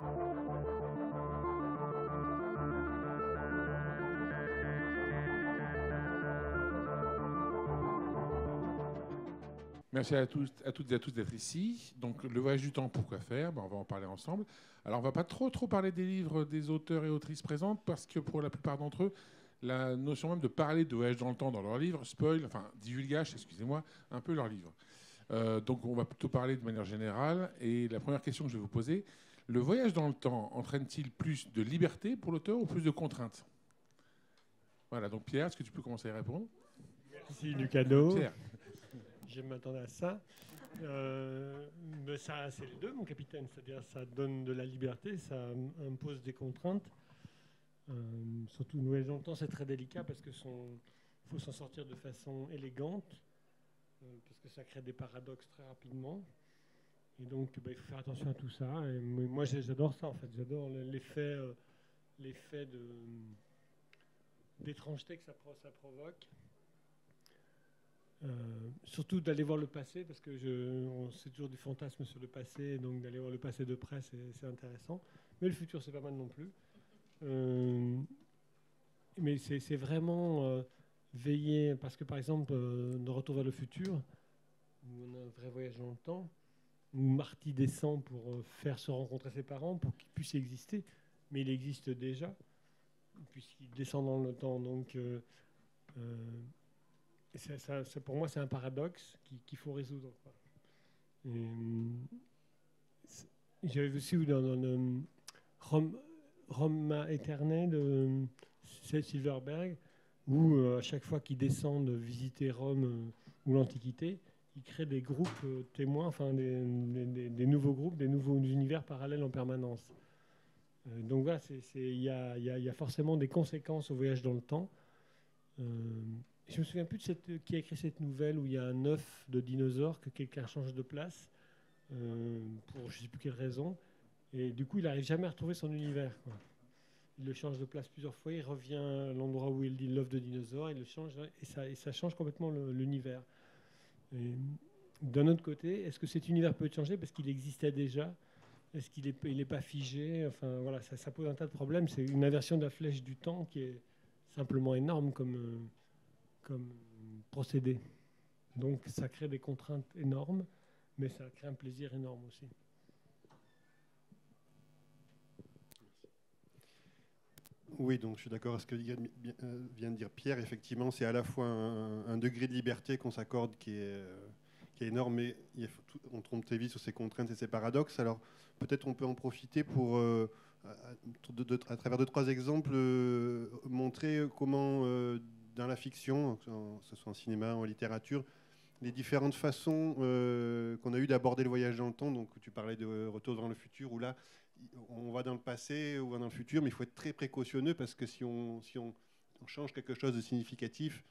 Merci à, tous, à toutes et à tous d'être ici. Donc, le voyage du temps, pourquoi faire? Ben, On va en parler ensemble. Alors, on va pas trop, trop parler des livres des auteurs et autrices présentes parce que pour la plupart d'entre eux, la notion même de parler de voyage dans le temps dans leur livre spoil, enfin, divulgage, excusez-moi, un peu leur livre. Euh, donc, on va plutôt parler de manière générale. Et la première question que je vais vous poser le voyage dans le temps entraîne-t-il plus de liberté pour l'auteur ou plus de contraintes? Voilà, donc Pierre, est-ce que tu peux commencer à répondre? Merci Lucado. Pierre je m'attendais à ça. Euh, mais ça, c'est les deux, mon capitaine. C'est-à-dire, ça donne de la liberté, ça impose des contraintes. Euh, surtout, nous, dans le temps, c'est très délicat parce que faut s'en sortir de façon élégante, euh, parce que ça crée des paradoxes très rapidement. Et donc, bah, il faut faire attention à tout ça. Moi, j'adore ça, en fait. J'adore l'effet, l'effet de d'étrangeté que ça, provoque. Euh, surtout d'aller voir le passé, parce que je, c'est toujours du fantasme sur le passé, donc d'aller voir le passé de près, c'est, intéressant. Mais le futur, c'est pas mal non plus. Euh, mais c'est, vraiment euh, veiller, parce que par exemple, de Retour vers le futur, où on a un vrai voyage dans le temps, où Marty descend pour faire se rencontrer ses parents, pour qu'ils puissent exister, mais il existe déjà, puisqu'il descend dans le temps. Donc, ça, pour moi, c'est un paradoxe qu'il faut résoudre. Euh, j'avais aussi dans, le Rome, Roma Eterne de Silverberg, où euh, à chaque fois qu'ils descendent visiter Rome euh, ou l'Antiquité, ils créent des groupes témoins, enfin des, nouveaux groupes, des nouveaux univers parallèles en permanence. donc voilà, il y a, forcément des conséquences au voyage dans le temps. Je me souviens plus de qui a écrit cette nouvelle où il y a un œuf de dinosaure que quelqu'un change de place euh, pour je ne sais plus quelle raison. Et du coup, il n'arrive jamais à retrouver son univers. Il le change de place plusieurs fois, il revient à l'endroit où il dit l'œuf de dinosaure, il le change et ça change complètement l'univers. D'un autre côté, est-ce que cet univers peut changer parce qu'il existait déjà? Est-ce qu'il n'est est pas figé? Enfin voilà, ça, ça, pose un tas de problèmes. C'est une inversion de la flèche du temps qui est simplement énorme comme, euh, comme procédé. Donc ça crée des contraintes énormes, mais ça crée un plaisir énorme aussi. Oui, donc je suis d'accord avec ce que euh, vient de dire Pierre. Effectivement, c'est à la fois un, degré de liberté qu'on s'accorde qui est, euh, énorme, mais on trompe très vite sur ces contraintes et ces paradoxes. Alors peut-être on peut en profiter pour, euh, à, travers deux, trois exemples, montrer comment dans la fiction, que ce soit en cinéma, en littérature, les différentes façons euh, qu'on a eu d'aborder le voyage dans le temps. Donc, tu parlais de Retour dans le futur, où là, on va dans le passé, ou dans le futur, mais il faut être très précautionneux parce que si on, si on, change quelque chose de significatif,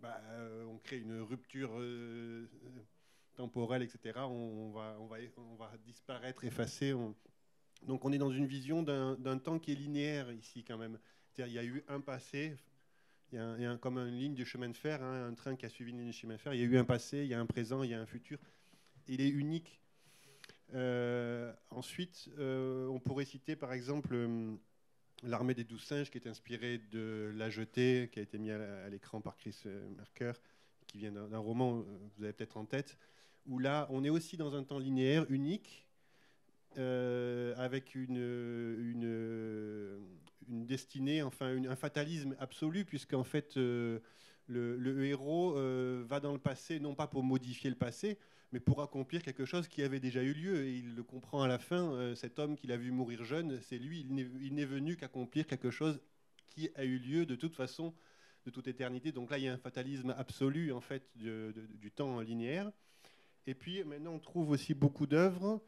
bah, euh, on crée une rupture euh, temporelle, etc. On, va, on, va, on va disparaître, effacer. Donc, on est dans une vision d'un temps qui est linéaire ici, quand même. C'est-à-dire, il y a eu un passé il y a, comme une ligne de chemin de fer, hein, un train qui a suivi une ligne de chemin de fer. Il y a eu un passé, il y a un présent, il y a un futur. Il est unique. Euh, ensuite, euh, on pourrait citer par exemple euh, L'armée des douze singes, qui est inspirée de La Jetée, qui a été mis à, l'écran par Chris Merker, qui vient d'un roman, vous avez peut-être en tête, où là, on est aussi dans un temps linéaire, unique, avec une, destinée, enfin un fatalisme absolu, puisqu'en fait le, héros va dans le passé, non pas pour modifier le passé, mais pour accomplir quelque chose qui avait déjà eu lieu. Et il le comprend à la fin, cet homme qu'il a vu mourir jeune, c'est lui, il n'est venu qu'accomplir quelque chose qui a eu lieu de toute façon, de toute éternité. Donc là, il y a un fatalisme absolu en fait du temps linéaire. Et puis maintenant, on trouve aussi beaucoup d'œuvres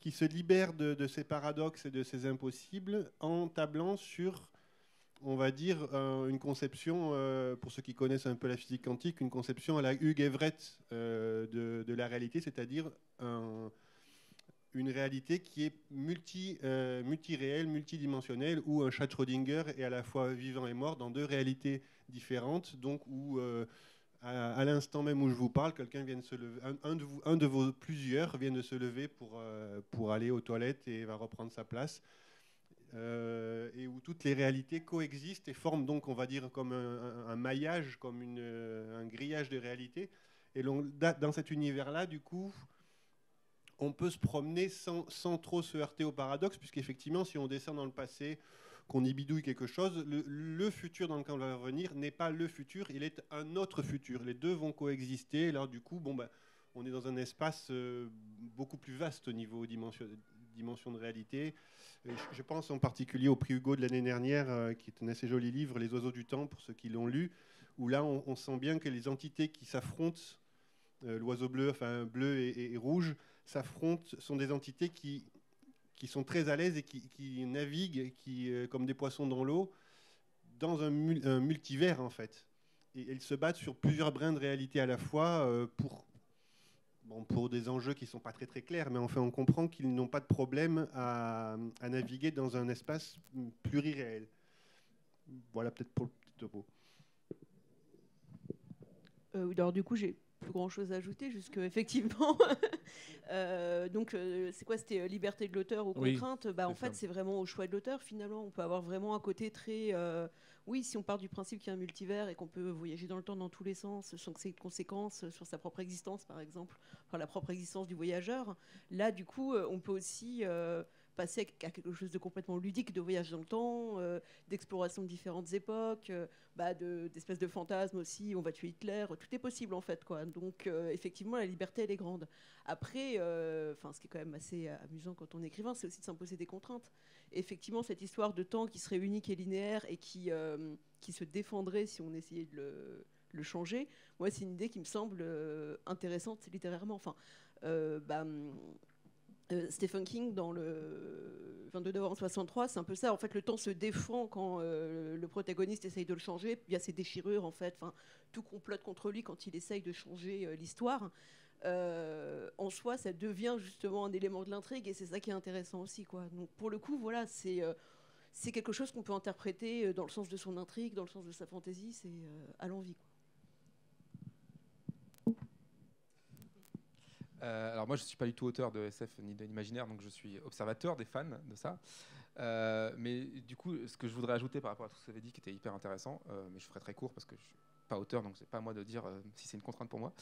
qui se libère de, ces paradoxes et de ces impossibles en tablant sur, on va dire, une conception, euh, pour ceux qui connaissent un peu la physique quantique, une conception à la Hugh Everett euh, de, la réalité, c'est-à-dire une réalité qui est multi, euh, multiréelle, multidimensionnelle, où un chat Schrödinger est à la fois vivant et mort dans deux réalités différentes, donc où à, l'instant même où je vous parle, quelqu'un vient de se lever, un, de vous, vos plusieurs vient de se lever pour, euh, pour aller aux toilettes et va reprendre sa place. Euh, et où toutes les réalités coexistent et forment donc, on va dire, comme un, maillage, comme un grillage de réalités. Et dans cet univers-là, du coup, on peut se promener sans, trop se heurter au paradoxe, puisqu'effectivement, si on descend dans le passé, qu'on y bidouille quelque chose, le, futur dans lequel on va revenir n'est pas le futur, il est un autre futur. Les deux vont coexister. Alors du coup, bon, ben, on est dans un espace euh, beaucoup plus vaste au niveau dimension, dimension de réalité. je, pense en particulier au prix Hugo de l'année dernière, euh, qui est un assez joli livre, Les oiseaux du temps, pour ceux qui l'ont lu, où là, on, sent bien que les entités qui s'affrontent, euh, l'oiseau bleu, enfin bleu et, rouge, s'affrontent, sont des entités qui qui sont très à l'aise et qui, naviguent qui, euh, comme des poissons dans l'eau dans un, multivers en fait. Et ils se battent sur plusieurs brins de réalité à la fois pour, bon, pour des enjeux qui ne sont pas très très clairs, mais enfin on comprend qu'ils n'ont pas de problème à, naviguer dans un espace pluriréel. Voilà peut-être pour le petit topo. Euh, alors du coup, j'ai plus grand chose à ajouter, jusque effectivement. Euh, donc, euh, c'est quoi C'était euh, liberté de l'auteur ou contrainte? Bah, En fait, c'est vraiment au choix de l'auteur, finalement. On peut avoir vraiment un côté très. Oui, si on part du principe qu'il y a un multivers et qu'on peut voyager dans le temps dans tous les sens, sans que ça ait de conséquences sur sa propre existence, par exemple, enfin la propre existence du voyageur, là, du coup, on peut aussi passer à quelque chose de complètement ludique, de voyage dans le temps, euh, d'exploration de différentes époques, euh, bah d'espèces de, fantasmes aussi, on va tuer Hitler, tout est possible en fait. Quoi. Donc euh, effectivement, la liberté, elle est grande. Après, enfin ce qui est quand même assez amusant quand on est écrivain, c'est aussi de s'imposer des contraintes. effectivement, cette histoire de temps qui serait unique et linéaire et qui, qui se défendrait si on essayait de le, le changer, moi, c'est une idée qui me semble intéressante littérairement. Enfin, bah, euh, Stephen King dans le 22 novembre 63, c'est un peu ça. En fait, le temps se défend quand euh, le protagoniste essaye de le changer. Il y a ces déchirures, en fait. Tout complote contre lui quand il essaye de changer euh, l'histoire. en soi, ça devient justement un élément de l'intrigue et c'est ça qui est intéressant aussi. Donc, pour le coup, voilà, c'est c'est quelque chose qu'on peut interpréter dans le sens de son intrigue, dans le sens de sa fantaisie. C'est à l'envie, Euh, alors moi, je ne suis pas du tout auteur de SF ni d'imaginaire, donc je suis observateur des fans de ça. Euh, mais du coup, ce que je voudrais ajouter par rapport à tout ce que vous avez dit, qui était hyper intéressant, euh, mais je ferai très court parce que je suis pas auteur, donc c'est pas à moi de dire si c'est une contrainte pour moi.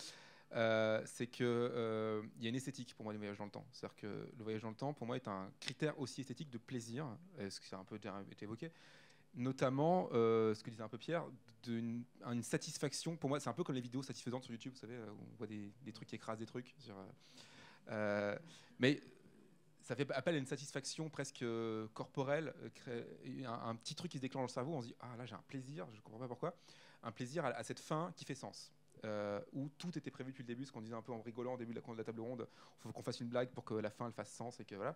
c'est que il y a une esthétique pour moi du voyage dans le temps. C'est-à-dire que le voyage dans le temps, pour moi, est un critère aussi esthétique de plaisir, ce qui a un peu été évoqué, notamment, euh, ce que disait un peu Pierre, d'une une satisfaction. Pour moi, c'est un peu comme les vidéos satisfaisantes sur YouTube, vous savez, où on voit des, trucs qui écrasent des trucs. Euh, euh, mais ça fait appel à une satisfaction presque corporelle, un, petit truc qui se déclenche dans le cerveau, on se dit ah là j'ai un plaisir, je ne comprends pas pourquoi, un plaisir à, cette fin qui fait sens. où tout était prévu depuis le début, ce qu'on disait un peu en rigolant au début de la, de la table ronde, il faut qu'on fasse une blague pour que la fin elle fasse sens et que voilà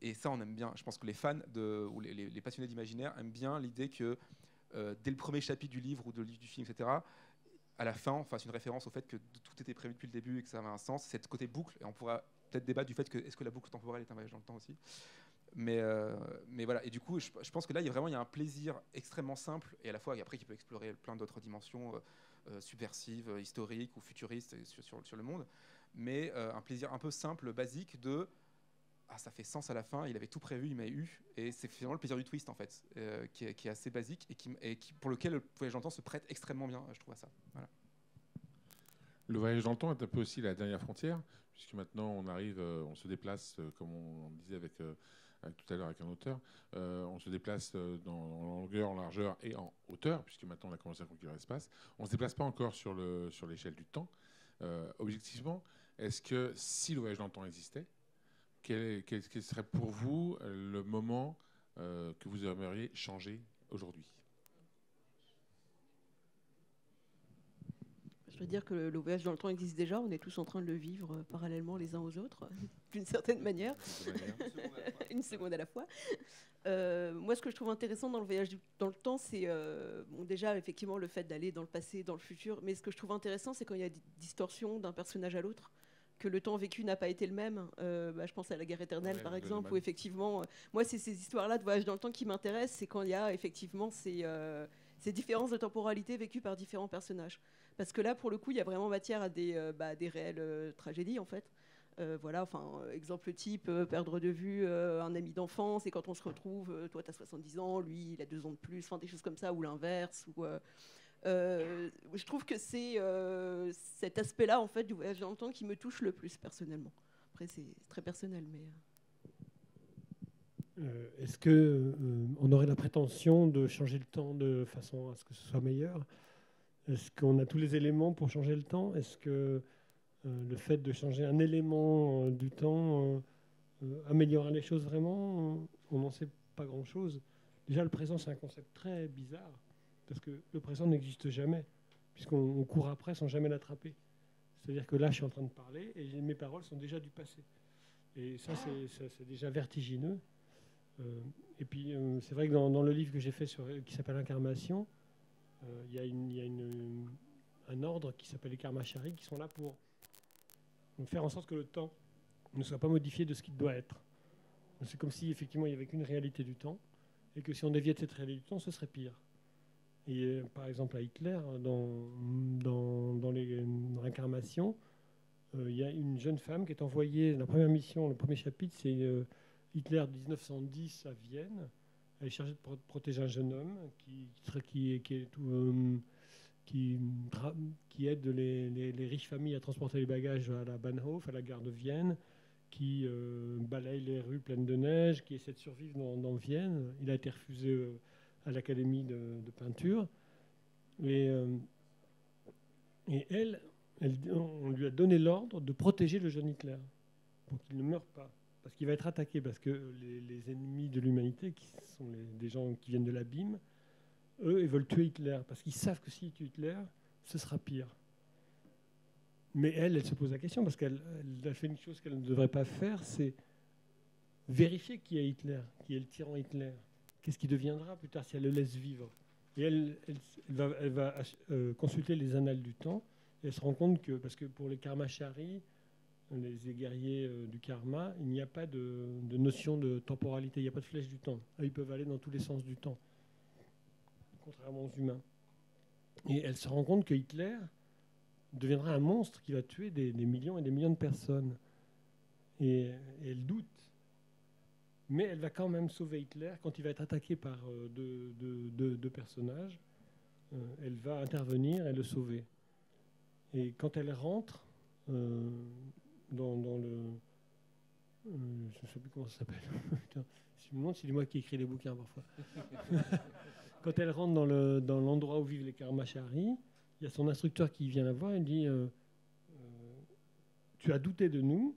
et ça, on aime bien. Je pense que les fans ou les, passionnés d'imaginaire aiment bien l'idée que euh, dès le premier chapitre du livre ou du film, etc., à la fin, on fasse une référence au fait que tout était prévu depuis le début et que ça avait un sens. C'est ce côté boucle, et on pourra peut-être débattre du fait que est-ce que la boucle temporelle est un voyage dans le temps aussi. Mais, euh, voilà, et du coup, je, pense que là, il y a vraiment y a un plaisir extrêmement simple, et à la fois, et après, qui peut explorer plein d'autres dimensions euh, subversives, historiques ou futuristes sur le monde, mais un plaisir un peu simple, basique de ah, ça fait sens à la fin, il avait tout prévu, il m'a eu, et c'est finalement le plaisir du twist en fait, euh, qui, est, assez basique et, qui, pour lequel le voyage dans le temps se prête extrêmement bien, je trouve à ça. Le voyage dans le temps est un peu aussi la dernière frontière, puisque maintenant on arrive, euh, on se déplace, euh, comme on, disait avec, tout à l'heure avec un auteur, on se déplace dans, en longueur, en largeur et en hauteur, puisque maintenant on a commencé à conquérir l'espace. On ne se déplace pas encore sur l'échelle du temps. objectivement, est-ce que si le voyage dans le temps existait, quel, serait pour vous euh, le moment euh, que vous aimeriez changer aujourd'hui? Je veux dire que le voyage dans le temps existe déjà, on est tous en train de le vivre euh, parallèlement les uns aux autres, d'une certaine manière, une seconde à la fois. moi, ce que je trouve intéressant dans le voyage dans le temps, c'est bon, déjà effectivement le fait d'aller dans le passé, dans le futur, mais ce que je trouve intéressant, c'est quand il y a des distorsions d'un personnage à l'autre que le temps vécu n'a pas été le même. Euh, bah, je pense à la guerre éternelle, par exemple, où effectivement, euh, moi, c'est ces histoires-là de voyage dans le temps qui m'intéressent. C'est quand il y a effectivement ces, euh, ces différences de temporalité vécues par différents personnages. Parce que là, pour le coup, il y a vraiment matière à des, bah, des réelles tragédies, en fait. voilà, enfin, exemple type, perdre de vue un ami d'enfance, et quand on se retrouve, toi, tu as 70 ans, lui, il a deux ans de plus, enfin, des choses comme ça, ou l'inverse, ou euh, je trouve que c'est euh, cet aspect-là en fait du voyage dans le temps qui me touche le plus personnellement. Après, c'est très personnel, mais. Euh, est-ce que on aurait la prétention de changer le temps de façon à ce que ce soit meilleur? Est-ce qu'on a tous les éléments pour changer le temps? Est-ce que le fait de changer un élément du temps améliorera les choses vraiment? On n'en sait pas grand-chose. Déjà, le présent, c'est un concept très bizarre parce que le présent n'existe jamais, puisqu'on court après sans jamais l'attraper. C'est-à-dire que là, je suis en train de parler et mes paroles sont déjà du passé. Et ça, c'est déjà vertigineux. Euh, et puis, euh, c'est vrai que dans, le livre que j'ai fait sur, qui s'appelle Incarnation, euh, il y a, un ordre qui s'appelle les karmachari qui sont là pour faire en sorte que le temps ne soit pas modifié de ce qu'il doit être. C'est comme si effectivement il n'y avait qu'une réalité du temps et que si on déviait de cette réalité du temps, ce serait pire. Et euh, par exemple, à Hitler, dans, dans, dans l'incarnation, euh, il y a une jeune femme qui est envoyée, la première mission, le premier chapitre, c'est euh, Hitler 1910 à Vienne. Elle est chargée de protéger un jeune homme qui, qui, qui, qui aide les, les, riches familles à transporter les bagages à la Bahnhof, à la gare de Vienne, qui balaye les rues pleines de neige, qui essaie de survivre dans, dans Vienne. Il a été refusé à l'académie de, peinture. Et, euh, et elle, on lui a donné l'ordre de protéger le jeune Hitler pour qu'il ne meure pas. Parce qu'il va être attaqué, parce que les, ennemis de l'humanité, qui sont des gens qui viennent de l'abîme, eux, ils veulent tuer Hitler, parce qu'ils savent que s'ils tuent Hitler, ce sera pire. Mais elle, elle se pose la question, parce qu'elle a fait une chose qu'elle ne devrait pas faire, c'est vérifier qui est Hitler, qui est le tyran Hitler qu'est-ce qui deviendra plus tard si elle le laisse vivre? Et elle, va, euh, consulter les annales du temps et elle se rend compte que, parce que pour les karmachari, les guerriers euh, du karma, il n'y a pas de, notion de temporalité, il n'y a pas de flèche du temps. Ils peuvent aller dans tous les sens du temps, contrairement aux humains. Et elle se rend compte que Hitler deviendra un monstre qui va tuer des, millions et des millions de personnes. et elle doute mais elle va quand même sauver Hitler quand il va être attaqué par euh, deux, personnages. Euh, elle va intervenir et le sauver. Et quand elle rentre euh, dans, le... je ne sais plus comment ça s'appelle. je me demande si c'est moi qui écris les bouquins parfois. quand elle rentre dans, le, dans l'endroit où vivent les Karmachari, il y a son instructeur qui vient la voir et dit Tu as douté de nous,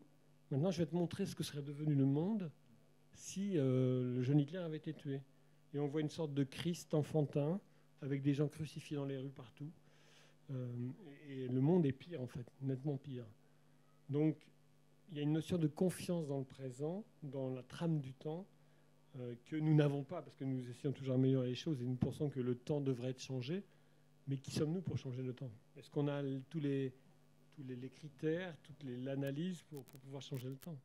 maintenant je vais te montrer ce que serait devenu le monde si euh, le jeune Hitler avait été tué. Et on voit une sorte de Christ enfantin avec des gens crucifiés dans les rues partout. Euh, et le monde est pire, en fait, nettement pire. Donc, il y a une notion de confiance dans le présent, dans la trame du temps, euh, que nous n'avons pas, parce que nous essayons toujours d'améliorer les choses et nous pensons que le temps devrait être changé. Mais qui sommes-nous pour changer le temps? Est-ce qu'on a tous les, tous les, critères, toute l'analyse pour pouvoir changer le temps?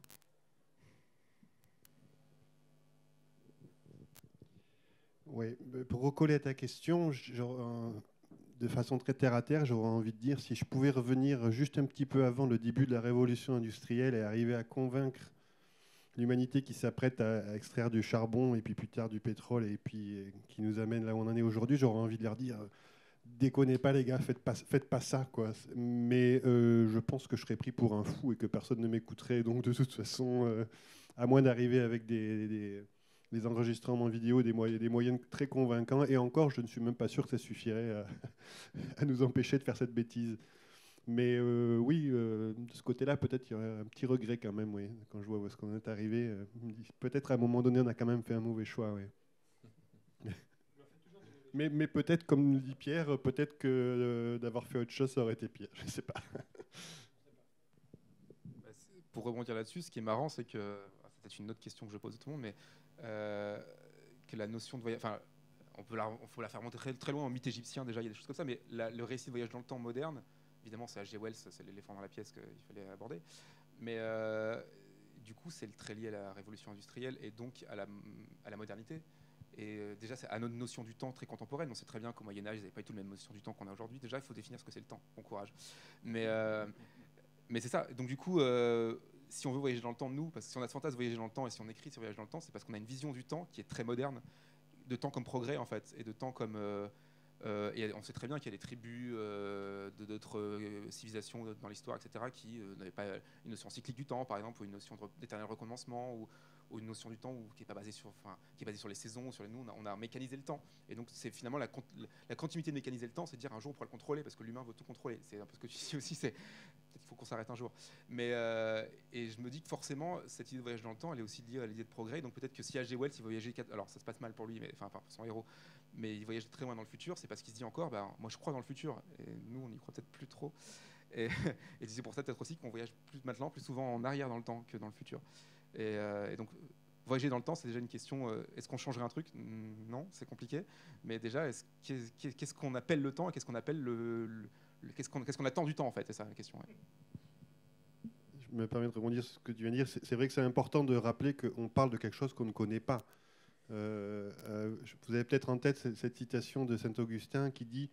Oui, pour recoller à ta question, de façon très terre à terre, j'aurais envie de dire si je pouvais revenir juste un petit peu avant le début de la révolution industrielle et arriver à convaincre l'humanité qui s'apprête à, extraire du charbon et puis plus tard du pétrole et puis qui nous amène là où on en est aujourd'hui, j'aurais envie de leur dire déconnez pas les gars, faites pas, faites pas ça quoi. Mais euh, je pense que je serais pris pour un fou et que personne ne m'écouterait. Donc de toute façon, euh, à moins d'arriver avec des enregistrements vidéo, des, moyens, des très convaincants. Et encore, je ne suis même pas sûr que ça suffirait à, nous empêcher de faire cette bêtise. Mais euh, oui, euh, de ce côté-là, peut-être il y aurait un petit regret quand même, oui, quand je vois est-ce qu'on est arrivé. Euh, peut-être à un moment donné, on a quand même fait un mauvais choix, oui. mais, peut-être, comme dit Pierre, peut-être que d'avoir fait autre chose, ça aurait été pire. Je ne sais pas. Pour rebondir là-dessus, ce qui est marrant, c'est que c'est peut-être une autre question que je pose à tout le monde, mais que la notion de voyage. Enfin, on peut la, faut la faire monter très, loin en mythe égyptien, déjà, il y a des choses comme ça, mais le récit de voyage dans le temps moderne, évidemment, c'est H.G. Wells, c'est l'éléphant dans la pièce qu'il fallait aborder. Mais euh, du coup, c'est très lié à la révolution industrielle et donc à la, modernité. Et euh, déjà, c'est à notre notion du temps très contemporaine. On sait très bien qu'au Moyen-Âge, ils n'avaient pas du tout la même notion du temps qu'on a aujourd'hui. Déjà, il faut définir ce que c'est le temps. Bon courage. Mais, euh, c'est ça. Donc, du coup, euh, si on veut voyager dans le temps, nous, parce que si on a ce fantasme voyager dans le temps et si on écrit sur voyage dans le temps, c'est parce qu'on a une vision du temps qui est très moderne, de temps comme progrès, en fait, et de temps comme. et on sait très bien qu'il y a des tribus de d'autres civilisations dans l'histoire, etc., qui n'avaient pas une notion cyclique du temps, par exemple, ou une notion d'éternel recommencement, ou, une notion du temps qui est pas basée sur, qui est basée sur les saisons, sur les nous, on a, mécanisé le temps. Et donc c'est finalement la, la, continuité de mécaniser le temps, c'est dire un jour on pourra le contrôler parce que l'humain veut tout contrôler. C'est un peu ce que tu dis aussi, c'est faut qu'on s'arrête un jour. Mais euh, et je me dis que forcément cette idée de voyage dans le temps, elle est aussi liée à l'idée de progrès. Donc peut-être que si H.G. Wells il voyager, alors ça se passe mal pour lui, mais enfin pour son héros, mais il voyage très loin dans le futur, c'est parce qu'il se dit encore, bah, moi je crois dans le futur. Et nous on y croit peut-être plus trop. Et, c'est pour ça peut-être aussi qu'on voyage plus maintenant, plus souvent en arrière dans le temps que dans le futur. Euh, et, donc, voyager dans le temps, c'est déjà une question. Euh, est-ce qu'on changerait un truc? Non, c'est compliqué. Mais déjà, qu'est-ce qu'on appelle le temps et qu'est-ce qu'on appelle le, qu'est-ce qu'on attend du temps en fait C'est ça la question. Je me permets de rebondir sur ce que tu viens de dire. C'est vrai que c'est important de rappeler qu'on parle de quelque chose qu'on ne connaît pas. Euh, vous avez peut-être en tête cette, citation de Saint Augustin qui dit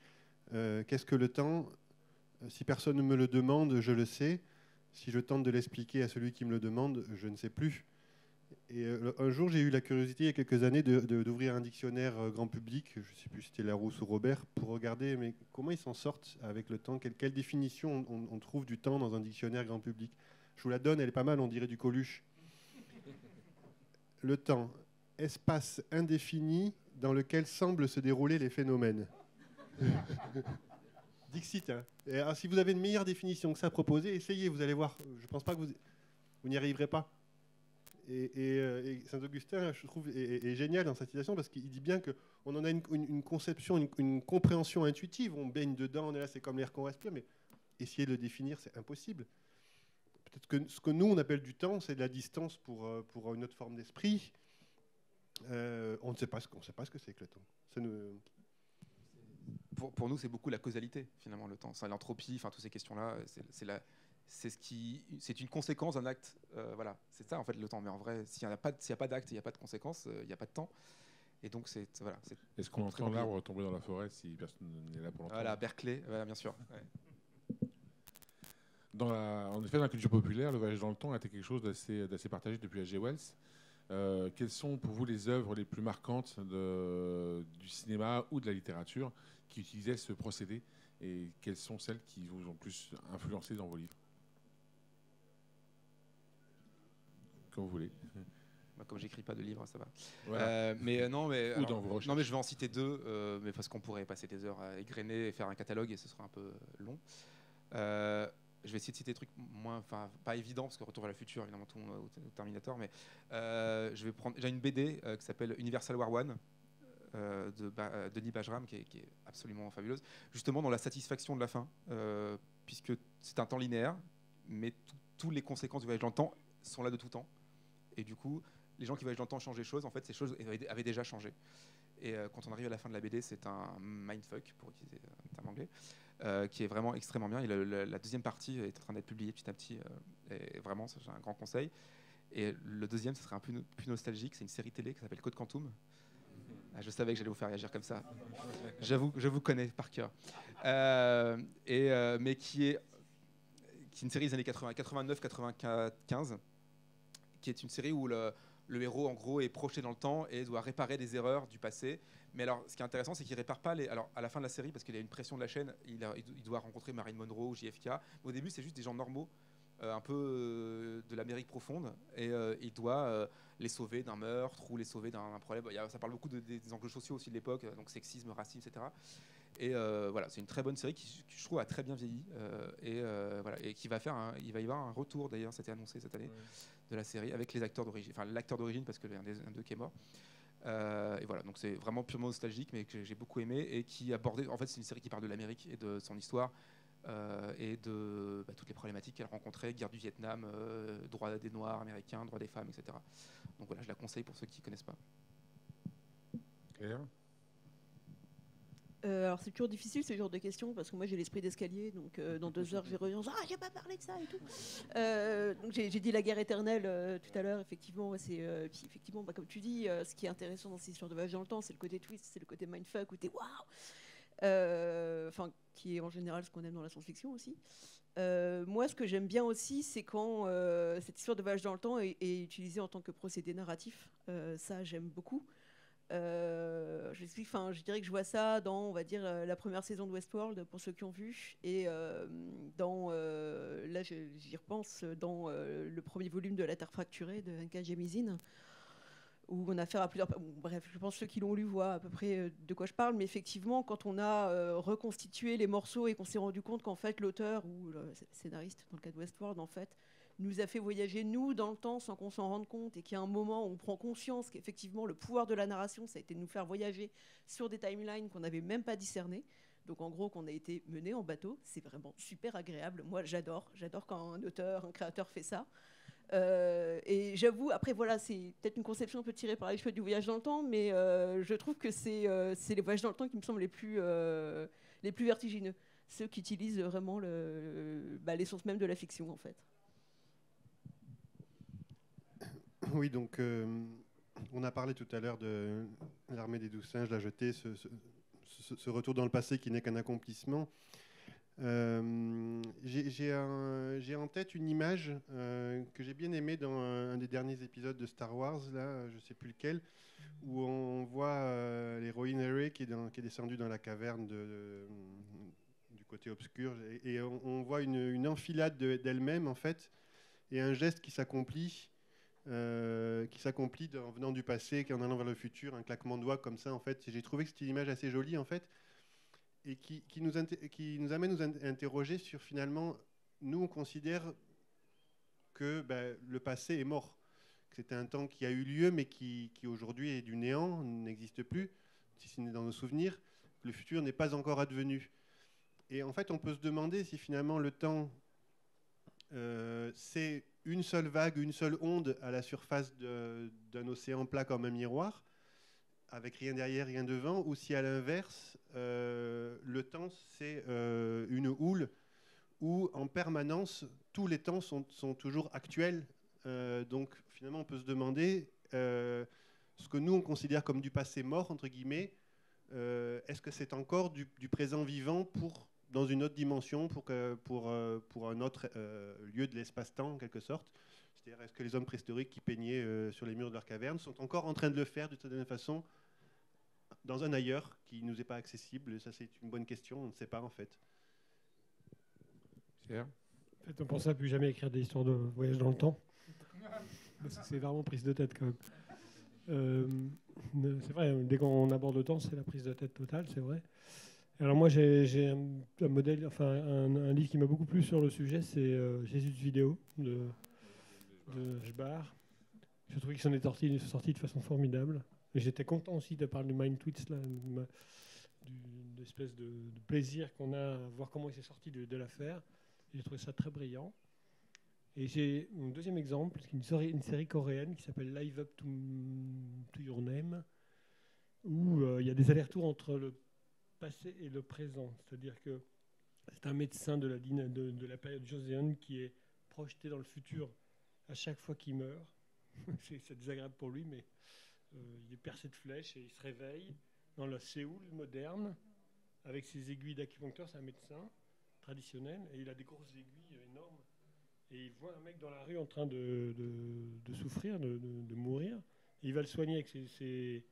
Qu'est-ce que le temps? Si personne ne me le demande, je le sais. Si je tente de l'expliquer à celui qui me le demande, je ne sais plus. Et euh, un jour, j'ai eu la curiosité, il y a quelques années, d'ouvrir un dictionnaire euh, grand public, je ne sais plus si c'était Larousse ou Robert, pour regarder mais comment ils s'en sortent avec le temps, quelle, définition on, trouve du temps dans un dictionnaire grand public? Je vous la donne, elle est pas mal, on dirait du Coluche. Le temps, espace indéfini dans lequel semblent se dérouler les phénomènes. Dixit. Hein. Alors, si vous avez une meilleure définition que ça à proposer, essayez, vous allez voir. Je ne pense pas que vous n'y arriverez pas. Euh, et, Saint-Augustin, je trouve, est, génial dans cette citation parce qu'il dit bien qu'on en a une, conception, une, compréhension intuitive. On baigne dedans, on est là, c'est comme l'air qu'on respire, mais essayer de le définir, c'est impossible. Peut-être que ce que nous, on appelle du temps, c'est de la distance pour, euh, pour une autre forme d'esprit. Euh, on ne sait pas ce, sait pas ce que c'est que le temps. Pour, pour, nous, c'est beaucoup la causalité, finalement, le temps. C'est l'entropie, enfin, toutes ces questions-là, c'est la c'est ce qui, c'est une conséquence d'un acte. Euh, voilà, c'est ça en fait le temps. Mais en vrai, s'il n'y a pas, s'il a pas d'acte, il n'y a pas de conséquence, euh, il n'y a pas de temps. Et donc c'est voilà. Est-ce qu'on entend l'arbre tomber dans la forêt si personne n'est là pour l'entendre Voilà, Berkeley, voilà, bien sûr. Dans la, en effet, dans la culture populaire, le voyage dans le temps a été quelque chose d'assez, d'assez partagé depuis H.G. Wells. Euh, quelles sont pour vous les œuvres les plus marquantes de, du cinéma ou de la littérature qui utilisaient ce procédé et quelles sont celles qui vous ont plus influencé dans vos livres? Comme vous voulez. Bah, comme j'écris pas de livres, ça va. Euh, mais euh, non, mais non, mais je vais en citer deux, euh, mais parce qu'on pourrait passer des heures à égrener et faire un catalogue et ce sera un peu long. je vais essayer de citer des trucs moins, enfin pas évidents parce que Retour vers le futur, évidemment tout au, Terminator, mais je vais prendre. J'ai une BD qui s'appelle Universal War One. de Denis Bajram qui est, qui est, absolument fabuleuse justement dans la satisfaction de la fin puisque c'est un temps linéaire mais toutes les conséquences du voyage dans le temps sont là de tout temps et du coup, les gens qui voyagent dans le temps changent les choses. En fait, ces choses avaient déjà changé. Et euh, quand on arrive à la fin de la BD, c'est un mindfuck, pour utiliser un terme anglais, euh, qui est vraiment extrêmement bien. la, deuxième partie est en train d'être publiée petit à petit. Euh, et vraiment, c'est un grand conseil. Et le deuxième, ce serait un peu plus nostalgique. C'est une série télé qui s'appelle Code Quantum. Ah, je savais que j'allais vous faire réagir comme ça. Je vous connais par cœur. et, mais qui est, qui est une série des années 80, 89, 95 qui est une série où le, héros, en gros, est projeté dans le temps et doit réparer des erreurs du passé. Mais alors, ce qui est intéressant, c'est qu'il répare pas les. Alors, à la fin de la série, parce qu'il a une pression de la chaîne, il, il doit rencontrer Marine Monroe ou JFK. Au début, c'est juste des gens normaux, un peu euh, de l'Amérique profonde, et euh, il doit les sauver d'un meurtre ou les sauver d'un problème. Il ça parle beaucoup des enjeux sociaux aussi de l'époque, donc sexisme, racisme, etc. Et voilà, c'est une très bonne série qui, je trouve, a très bien vieilli. et, voilà, et qui va faire un, il va y avoir un retour, d'ailleurs, c'était annoncé cette année de la série avec les acteurs d'origine, enfin l'acteur d'origine parce que un des d'eux qui est mort. Euh, et voilà, donc c'est vraiment purement nostalgique, mais que j'ai beaucoup aimé et qui abordait. En fait, c'est une série qui parle de l'Amérique et de son histoire euh, et de bah, toutes les problématiques qu'elle rencontrait, guerre du Vietnam, euh, droit des Noirs américains, droit des femmes, etc. Donc voilà, je la conseille pour ceux qui ne connaissent pas. Claire euh, alors c'est toujours difficile ce genre de questions parce que moi j'ai l'esprit d'escalier donc euh, dans deux heures je vais revenir ah j'ai pas parlé de ça et tout euh, donc j'ai dit la guerre éternelle tout à l'heure effectivement c'est effectivement bah, comme tu dis ce qui est intéressant dans ces histoires de voyage dans le temps c'est le côté twist c'est le côté mindfuck où t'es waouh enfin qui est en général ce qu'on aime dans la science-fiction aussi. Moi ce que j'aime bien aussi c'est quand cette histoire de voyage dans le temps est, utilisée en tant que procédé narratif. Ça j'aime beaucoup. Euh, je, dirais que je vois ça dans, on va dire, euh, la première saison de Westworld, pour ceux qui ont vu, et euh, dans, là j'y repense, dans le premier volume de La Terre fracturée de N.K. Jemisin, où on a affaire à plusieurs... bref, je pense que ceux qui l'ont lu voient à peu près de quoi je parle, mais effectivement, quand on a reconstitué les morceaux et qu'on s'est rendu compte qu'en fait l'auteur, ou le scénariste, dans le cas de Westworld, en fait, nous a fait voyager, nous, dans le temps, sans qu'on s'en rende compte, et qu'il y a un moment où on prend conscience qu'effectivement, le pouvoir de la narration, ça a été de nous faire voyager sur des timelines qu'on n'avait même pas discernées. Donc en gros, qu'on a été mené en bateau, c'est vraiment super agréable. Moi, j'adore, j'adore quand un auteur, un créateur fait ça. Euh, et j'avoue, après voilà, c'est peut-être une conception un peu tirée par les cheveux du voyage dans le temps, mais euh, je trouve que c'est euh, les voyages dans le temps qui me semblent les plus, les plus vertigineux, ceux qui utilisent vraiment bah, l'essence même de la fiction en fait. Oui, donc euh, on a parlé tout à l'heure de l'armée des douze singes, la jetée, ce, retour dans le passé qui n'est qu'un accomplissement. Euh, j'ai en tête une image euh, que j'ai bien aimée dans un, des derniers épisodes de Star Wars, là, je ne sais plus lequel, où on voit l'héroïne Rey qui, est descendue dans la caverne du côté obscur, et, on, voit une, enfilade d'elle-même, en fait, et un geste qui s'accomplit euh, qui s'accomplit en venant du passé, en allant vers le futur, un claquement de doigts comme ça, en fait. J'ai trouvé que c'était une image assez jolie, en fait, et qui, nous, amène à nous interroger sur finalement, nous, on considère que ben, le passé est mort, que c'était un temps qui a eu lieu, mais qui, qui aujourd'hui est du néant, n'existe plus, si ce n'est dans nos souvenirs. Le futur n'est pas encore advenu. Et en fait, on peut se demander si finalement le temps, euh, c'est une seule vague, une seule onde à la surface d'un océan plat comme un miroir, avec rien derrière, rien devant, ou si à l'inverse, euh, le temps, c'est euh, une houle où en permanence, tous les temps sont, toujours actuels. Euh, donc finalement, on peut se demander ce que nous, on considère comme du passé mort, entre guillemets, est-ce que c'est encore du, présent vivant pour dans une autre dimension pour, que, pour, pour un autre lieu de l'espace-temps, en quelque sorte? C'est-à-dire, est-ce que les hommes préhistoriques qui peignaient sur les murs de leur caverne sont encore en train de le faire d'une certaine façon dans un ailleurs qui ne nous est pas accessible Ça, c'est une bonne question, on ne sait pas en fait. En fait, on pensait à plus jamais écrire des histoires de voyage dans le temps. c'est vraiment prise de tête quand même. c'est vrai, dès qu'on aborde le temps, c'est la prise de tête totale, c'est vrai. Alors moi j'ai un, modèle, enfin un, livre qui m'a beaucoup plu sur le sujet, c'est euh, Jésus de vidéo de, de Jbar. Je trouvais qu'il s'en est sorti, sorti, de façon formidable. J'étais content aussi de parler du Mind Tweets, là, d'une espèce de, plaisir qu'on a à voir comment il s'est sorti de, l'affaire. J'ai trouvé ça très brillant. Et j'ai un deuxième exemple, une série, une série coréenne qui s'appelle Live Up to, Your Name, où euh, il y a des allers-retours entre le passé et le présent. C'est-à-dire que c'est un médecin de la, de, de la période joséenne qui est projeté dans le futur à chaque fois qu'il meurt. c'est désagréable pour lui, mais il est percé de flèches et il se réveille dans la Séoul moderne avec ses aiguilles d'acupuncteur. C'est un médecin traditionnel et il a des grosses aiguilles énormes. Et il voit un mec dans la rue en train de, de, souffrir, de, mourir. Et il va le soigner avec ses, ses,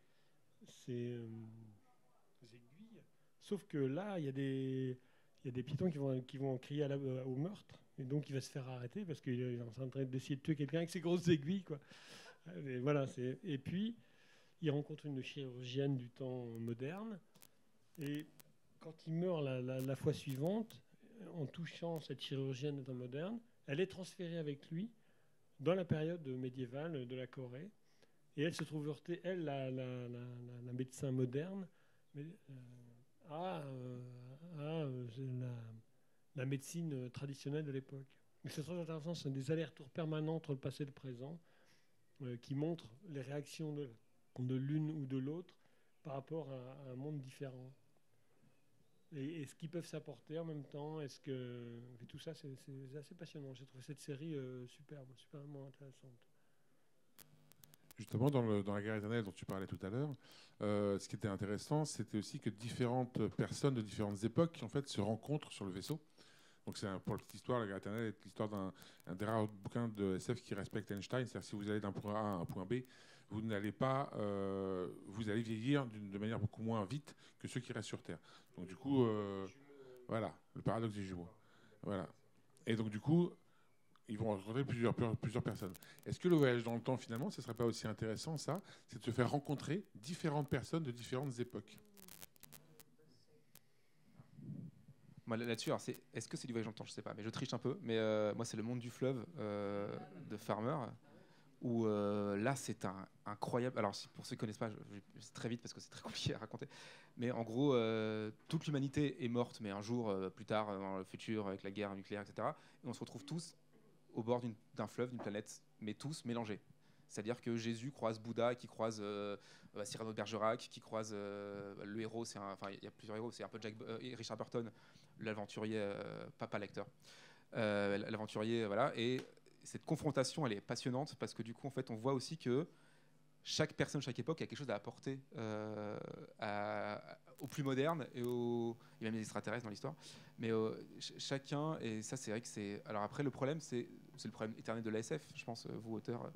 euh, Sauf que là, il y a des, il y a des piétons qui vont, qui vont crier au meurtre. Et donc, il va se faire arrêter parce qu'il est en train d'essayer de tuer quelqu'un avec ses grosses aiguilles. Quoi. Et, voilà, et puis, il rencontre une chirurgienne du temps moderne. Et quand il meurt la, fois suivante, en touchant cette chirurgienne du temps moderne, elle est transférée avec lui dans la période médiévale de la Corée. Et elle se trouve heurtée, elle, la, médecin moderne, mais, euh, à, euh, euh, la, médecine traditionnelle de l'époque. C'est très intéressant, c'est des allers-retours permanents entre le passé et le présent qui montrent les réactions de, de l'une ou de l'autre par rapport à, un monde différent. et, ce qu'ils peuvent s'apporter en même temps. Est-ce que tout ça, c'est assez passionnant. J'ai trouvé cette série euh, superbe, superbement intéressante. Justement, dans, la guerre éternelle dont tu parlais tout à l'heure, euh, ce qui était intéressant, c'était aussi que différentes personnes de différentes époques en fait, se rencontrent sur le vaisseau. Donc, c'est pour la petite histoire, la guerre éternelle est l'histoire d'un des rares bouquins de SF qui respecte Einstein. C'est-à-dire, si vous allez d'un point A à un point B, vous n'allez pas, euh, vous allez vieillir de manière beaucoup moins vite que ceux qui restent sur Terre. Donc du coup, euh, voilà, le paradoxe des jumeaux. Voilà. Et donc du coup, ils vont rencontrer plusieurs, plusieurs personnes. Est-ce que le voyage dans le temps, finalement, ce ne serait pas aussi intéressant, ça? C'est de se faire rencontrer différentes personnes de différentes époques. Moi, là-dessus, est-ce que c'est du voyage dans le temps? Je ne sais pas, mais je triche un peu. Mais euh, moi, c'est le monde du fleuve de Farmer où euh, là c'est un incroyable. Alors pour ceux qui connaissent pas, je, vais très vite parce que c'est très compliqué à raconter. Mais en gros, euh, toute l'humanité est morte, mais un jour euh, plus tard, dans le futur, avec la guerre nucléaire, etc. Et on se retrouve tous au bord d'un fleuve, d'une planète, mais tous mélangés. C'est-à-dire que Jésus croise Bouddha, qui croise Cyrano de Bergerac, qui croise le héros. C'est enfin il y a plusieurs héros. C'est un peu Jack, Richard Burton, l'aventurier, papa lecteur, l'aventurier, voilà. Et cette confrontation, elle est passionnante parce que du coup, en fait, on voit aussi que chaque personne, chaque époque a quelque chose à apporter euh, au plus moderne et au. Il y a même des extraterrestres dans l'histoire. Mais euh, chacun, et ça, c'est vrai que c'est. Alors après, le problème, c'est le problème éternel de l'ASF, je pense, vous, auteur.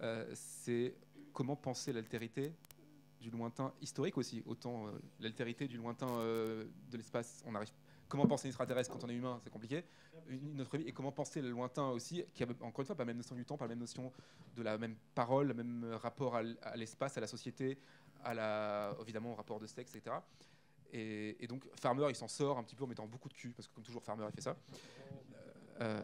Euh, c'est comment penser l'altérité du lointain historique aussi. Autant l'altérité du lointain de l'espace, on arrive comment penser extraterrestre quand on est humain, c'est compliqué. Une autre et comment penser le lointain aussi, qui a encore une fois pas la même notion du temps, pas la même notion de la même parole, le même rapport à l'espace, à la société, à la, évidemment au rapport de sexe, etc. Et, donc Farmer, il s'en sort un petit peu en mettant beaucoup de cul, parce que comme toujours Farmer, il fait ça. Euh,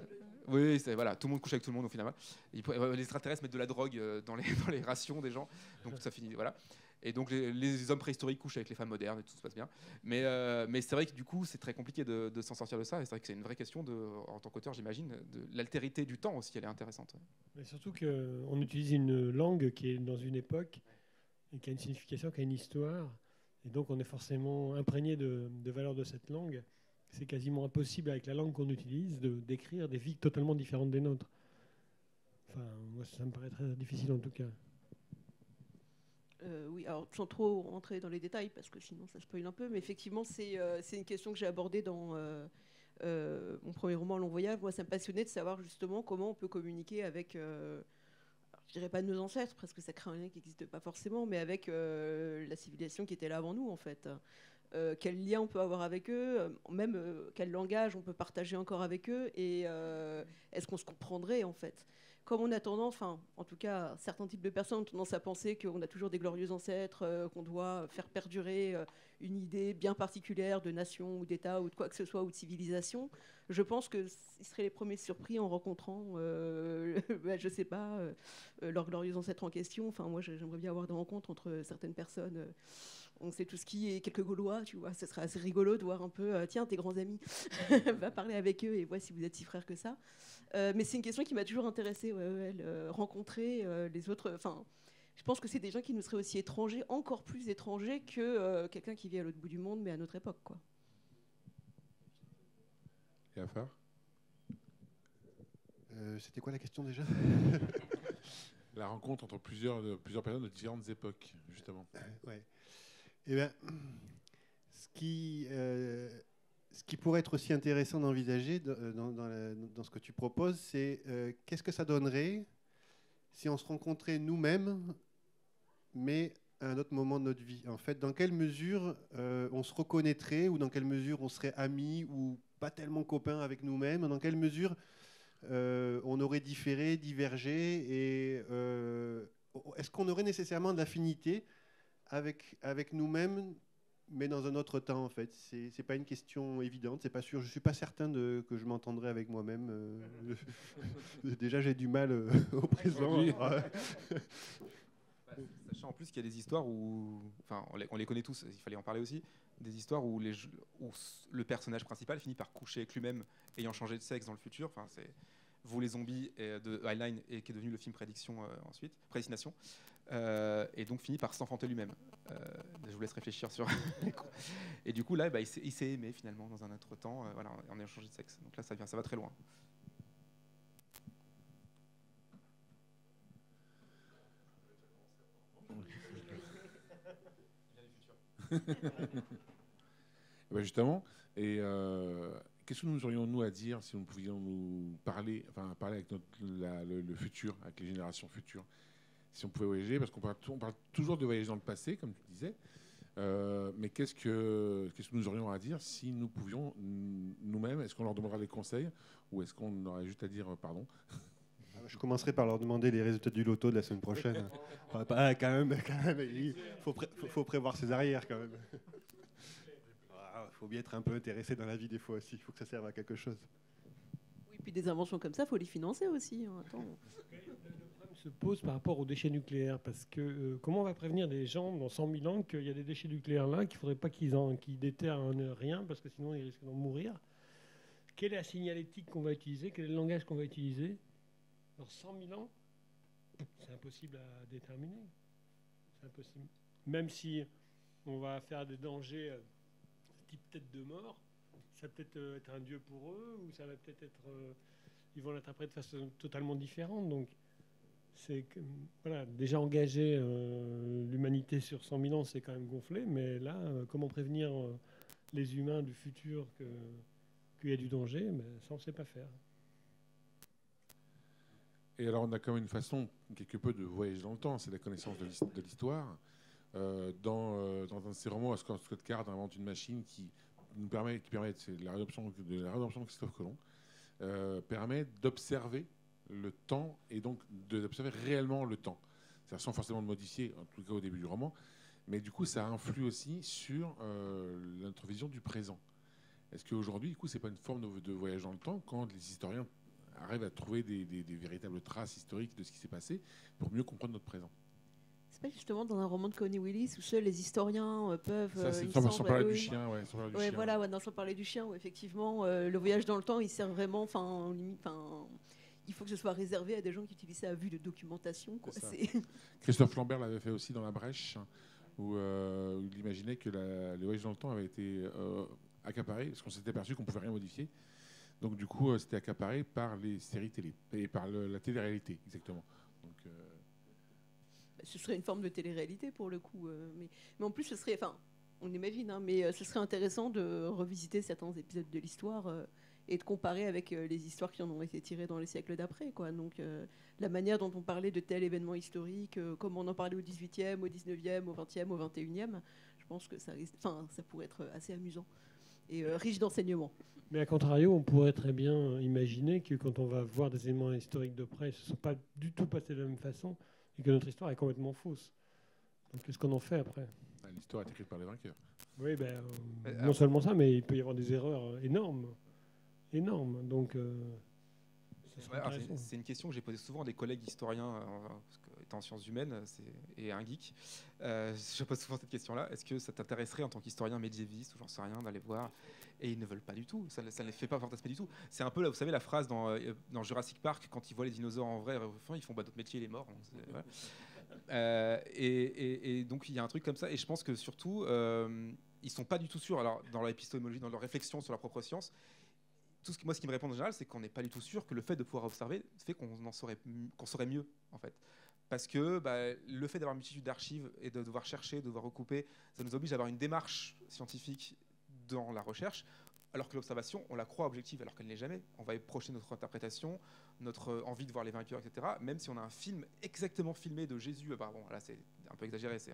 oui, voilà, tout le monde couche avec tout le monde au final. Les extraterrestres mettent de la drogue euh, dans les, dans les rations des gens, donc ça finit. Voilà. Et donc les, hommes préhistoriques couchent avec les femmes modernes et tout se passe bien. Mais, euh, c'est vrai que du coup, c'est très compliqué de, s'en sortir de ça. Et c'est vrai que c'est une vraie question, en tant qu'auteur, j'imagine, de l'altérité du temps aussi, elle est intéressante. Mais surtout qu'on utilise une langue qui est dans une époque et qui a une signification, qui a une histoire. Et donc on est forcément imprégné de, de valeurs de cette langue. C'est quasiment impossible avec la langue qu'on utilise de décrire des vies totalement différentes des nôtres. Enfin, moi, ça me paraît très difficile en tout cas. Euh, oui, alors sans trop rentrer dans les détails, parce que sinon ça spoil un peu, mais effectivement, c'est euh, une question que j'ai abordée dans euh, mon premier roman, Long Voyage. Moi, ça me passionnait de savoir justement comment on peut communiquer avec, je dirais pas nos ancêtres, parce que ça crée un lien qui n'existe pas forcément, mais avec la civilisation qui était là avant nous, en fait. quel lien on peut avoir avec eux, même quel langage on peut partager encore avec eux, et est-ce qu'on se comprendrait, en fait? Comme on a tendance, enfin, en tout cas, certains types de personnes ont tendance à penser qu'on a toujours des glorieux ancêtres, euh, qu'on doit faire perdurer euh, une idée bien particulière de nation ou d'État ou de quoi que ce soit ou de civilisation, je pense qu'ils seraient les premiers surpris en rencontrant, euh, bah, je sais pas, leurs glorieux ancêtres en question. Enfin, moi, j'aimerais bien avoir des rencontres entre certaines personnes on sait tout ce qui est quelques Gaulois, tu vois, ce serait assez rigolo de voir un peu, tiens, tes grands amis, va parler avec eux et vois si vous êtes si frères que ça. Euh, mais c'est une question qui m'a toujours intéressée, rencontrer euh, les autres. Enfin, je pense que c'est des gens qui nous seraient aussi étrangers, encore plus étrangers que quelqu'un qui vit à l'autre bout du monde, mais à notre époque, quoi. Et à faire C'était quoi la question déjà? La rencontre entre plusieurs, plusieurs personnes de différentes époques, justement. ouais. Eh bien, ce qui, euh, ce qui pourrait être aussi intéressant d'envisager euh, dans, ce que tu proposes, c'est euh, qu'est-ce que ça donnerait si on se rencontrait nous-mêmes, mais à un autre moment de notre vie? En fait, dans quelle mesure on se reconnaîtrait, ou dans quelle mesure on serait amis, ou pas tellement copains avec nous-mêmes, dans quelle mesure on aurait différé, divergé, et est-ce qu'on aurait nécessairement de l'affinité avec nous-mêmes, mais dans un autre temps en fait. C'est n'est pas une question évidente, c'est pas sûr. Je suis pas certain de, que je m'entendrai avec moi-même. Euh, déjà j'ai du mal euh, au présent. Sachant en plus qu'il y a des histoires où, enfin, on les, on les, connaît tous, il fallait en parler aussi, des histoires où, les, où le personnage principal finit par coucher avec lui-même, ayant changé de sexe dans le futur. Enfin, c'est vous les zombies de Highline et qui est devenu le film Prédiction euh, ensuite, Prédestination. Et donc finit par s'enfanter lui-même. je vous laisse réfléchir sur. et du coup, là, bah, il s'est aimé finalement dans un autre temps, voilà, en ayant changé de sexe. Donc là, ça, va très loin. ben justement, et euh, qu'est-ce que nous aurions nous à dire si nous pouvions nous parler, enfin parler avec le, futur, avec les générations futures, si on pouvait voyager, parce qu'on parle, parle, toujours de voyager dans le passé, comme tu disais, euh, mais qu'est-ce que, qu'est-ce que nous aurions à dire si nous pouvions nous-mêmes, est-ce qu'on leur demandera des conseils ou est-ce qu'on aurait juste à dire euh, pardon? Je commencerai par leur demander les résultats du loto de la semaine prochaine. quand même, il faut, faut, prévoir ses arrières quand même. Il ah, faut bien être un peu intéressé dans la vie des fois aussi. Il faut que ça serve à quelque chose. Oui, puis des inventions comme ça, il faut les financer aussi. Hein, attends. Se pose par rapport aux déchets nucléaires. Parce que euh, comment on va prévenir les gens dans 100 000 ans qu'il y a des déchets nucléaires là, qu'il ne faudrait pas qu'ils qu déterrent rien, parce que sinon ils risquent d'en mourir? Quelle est la signalétique qu'on va utiliser? Quel est le langage qu'on va utiliser? Dans 100 000 ans, c'est impossible à déterminer. C'est impossible. Même si on va faire des dangers euh, type tête de mort, ça va peut-être euh, être un dieu pour eux, ou ça va peut-être être. Ils vont l'interpréter de façon totalement différente. Donc, c'est voilà, déjà engager l'humanité sur 100 000 ans, c'est quand même gonflé. Mais là, comment prévenir les humains du futur qu'il y a du danger mais Ça, on ne sait pas faire. Et alors, on a quand même une façon, quelque peu, de voyager dans le temps, c'est la connaissance de l'histoire. Euh, dans, euh, dans, un de ses romans, Scott Card invente une machine qui nous permet, qui permet de la rédemption de, la rédemption de Christophe Colomb, euh, permet d'observer le temps et donc d'observer réellement le temps. C'est sans forcément de modifier, en tout cas au début du roman, mais du coup, ça influe aussi sur notre vision du présent. Est-ce qu'aujourd'hui, du coup, c'est pas une forme de, de voyage dans le temps quand les historiens arrive à trouver des, véritables traces historiques de ce qui s'est passé pour mieux comprendre notre présent? C'est pas justement dans un roman de Connie Willis où seuls les historiens euh, peuvent. Ça, c'est euh, sans, parler du chien, ouais. Sans ouais, voilà, ouais, sans parler du chien, où effectivement, euh, le voyage dans le temps, il sert vraiment. Enfin, il faut que ce soit réservé à des gens qui utilisent ça à vue de documentation. Quoi. Christophe Lambert l'avait fait aussi dans La Brèche, où, il imaginait que la, le voyage dans le temps avait été accaparé, parce qu'on s'était aperçu qu'on ne pouvait rien modifier. Donc du coup, euh, c'était accaparé par les séries télé et par la télé-réalité, exactement. Donc, euh, bah, Ce serait une forme de télé-réalité pour le coup. Euh, mais, mais, en plus, ce serait, enfin, on imagine, hein, mais ce serait intéressant de revisiter certains épisodes de l'histoire et de comparer avec les histoires qui en ont été tirées dans les siècles d'après. Quoi. Donc la manière dont on parlait de tel événement historique, comme on en parlait au 18e, au 19e, au 20e, au 21e, je pense que ça, ça pourrait être assez amusant et riche d'enseignements. Mais à contrario, on pourrait très bien imaginer que quand on va voir des éléments historiques de près, ce ne sont pas du tout passés de la même façon et que notre histoire est complètement fausse. Donc qu'est-ce qu'on en fait après? Ah, L'histoire est écrite par les vainqueurs. Oui, ben, euh, non seulement ça, mais il peut y avoir des erreurs énormes. Énormes. Donc. Euh, c'est une question que j'ai posée souvent à des collègues historiens, euh, étant en sciences humaines et un geek. je pose souvent cette question-là. Est-ce que ça t'intéresserait en tant qu'historien médiéviste, ou j'en sais rien, d'aller voir et ils ne veulent pas du tout. Ça, ne les fait pas fantasmer du tout. C'est un peu, là, vous savez, la phrase dans, euh, dans, Jurassic Park, quand ils voient les dinosaures en vrai, ils font bah, notre métier, il est mort. Euh, et, donc, il y a un truc comme ça. Et je pense que surtout, euh, ils sont pas du tout sûrs, alors, dans l'épistémologie, dans leur réflexion sur la propre science, tout ce que, moi, ce qui me répond en général, c'est qu'on n'est pas du tout sûr que le fait de pouvoir observer fait qu'on en saurait, qu'on saurait mieux, en fait. Parce que bah, le fait d'avoir une multitude d'archives et de devoir chercher, de devoir recouper, ça nous oblige à avoir une démarche scientifique dans la recherche, alors que l'observation, on la croit objective, alors qu'elle n'est jamais. On va projeter notre interprétation, notre euh, envie de voir les vainqueurs, etc. Même si on a un film exactement filmé de Jésus, bah bon, là c'est un peu exagéré, c'est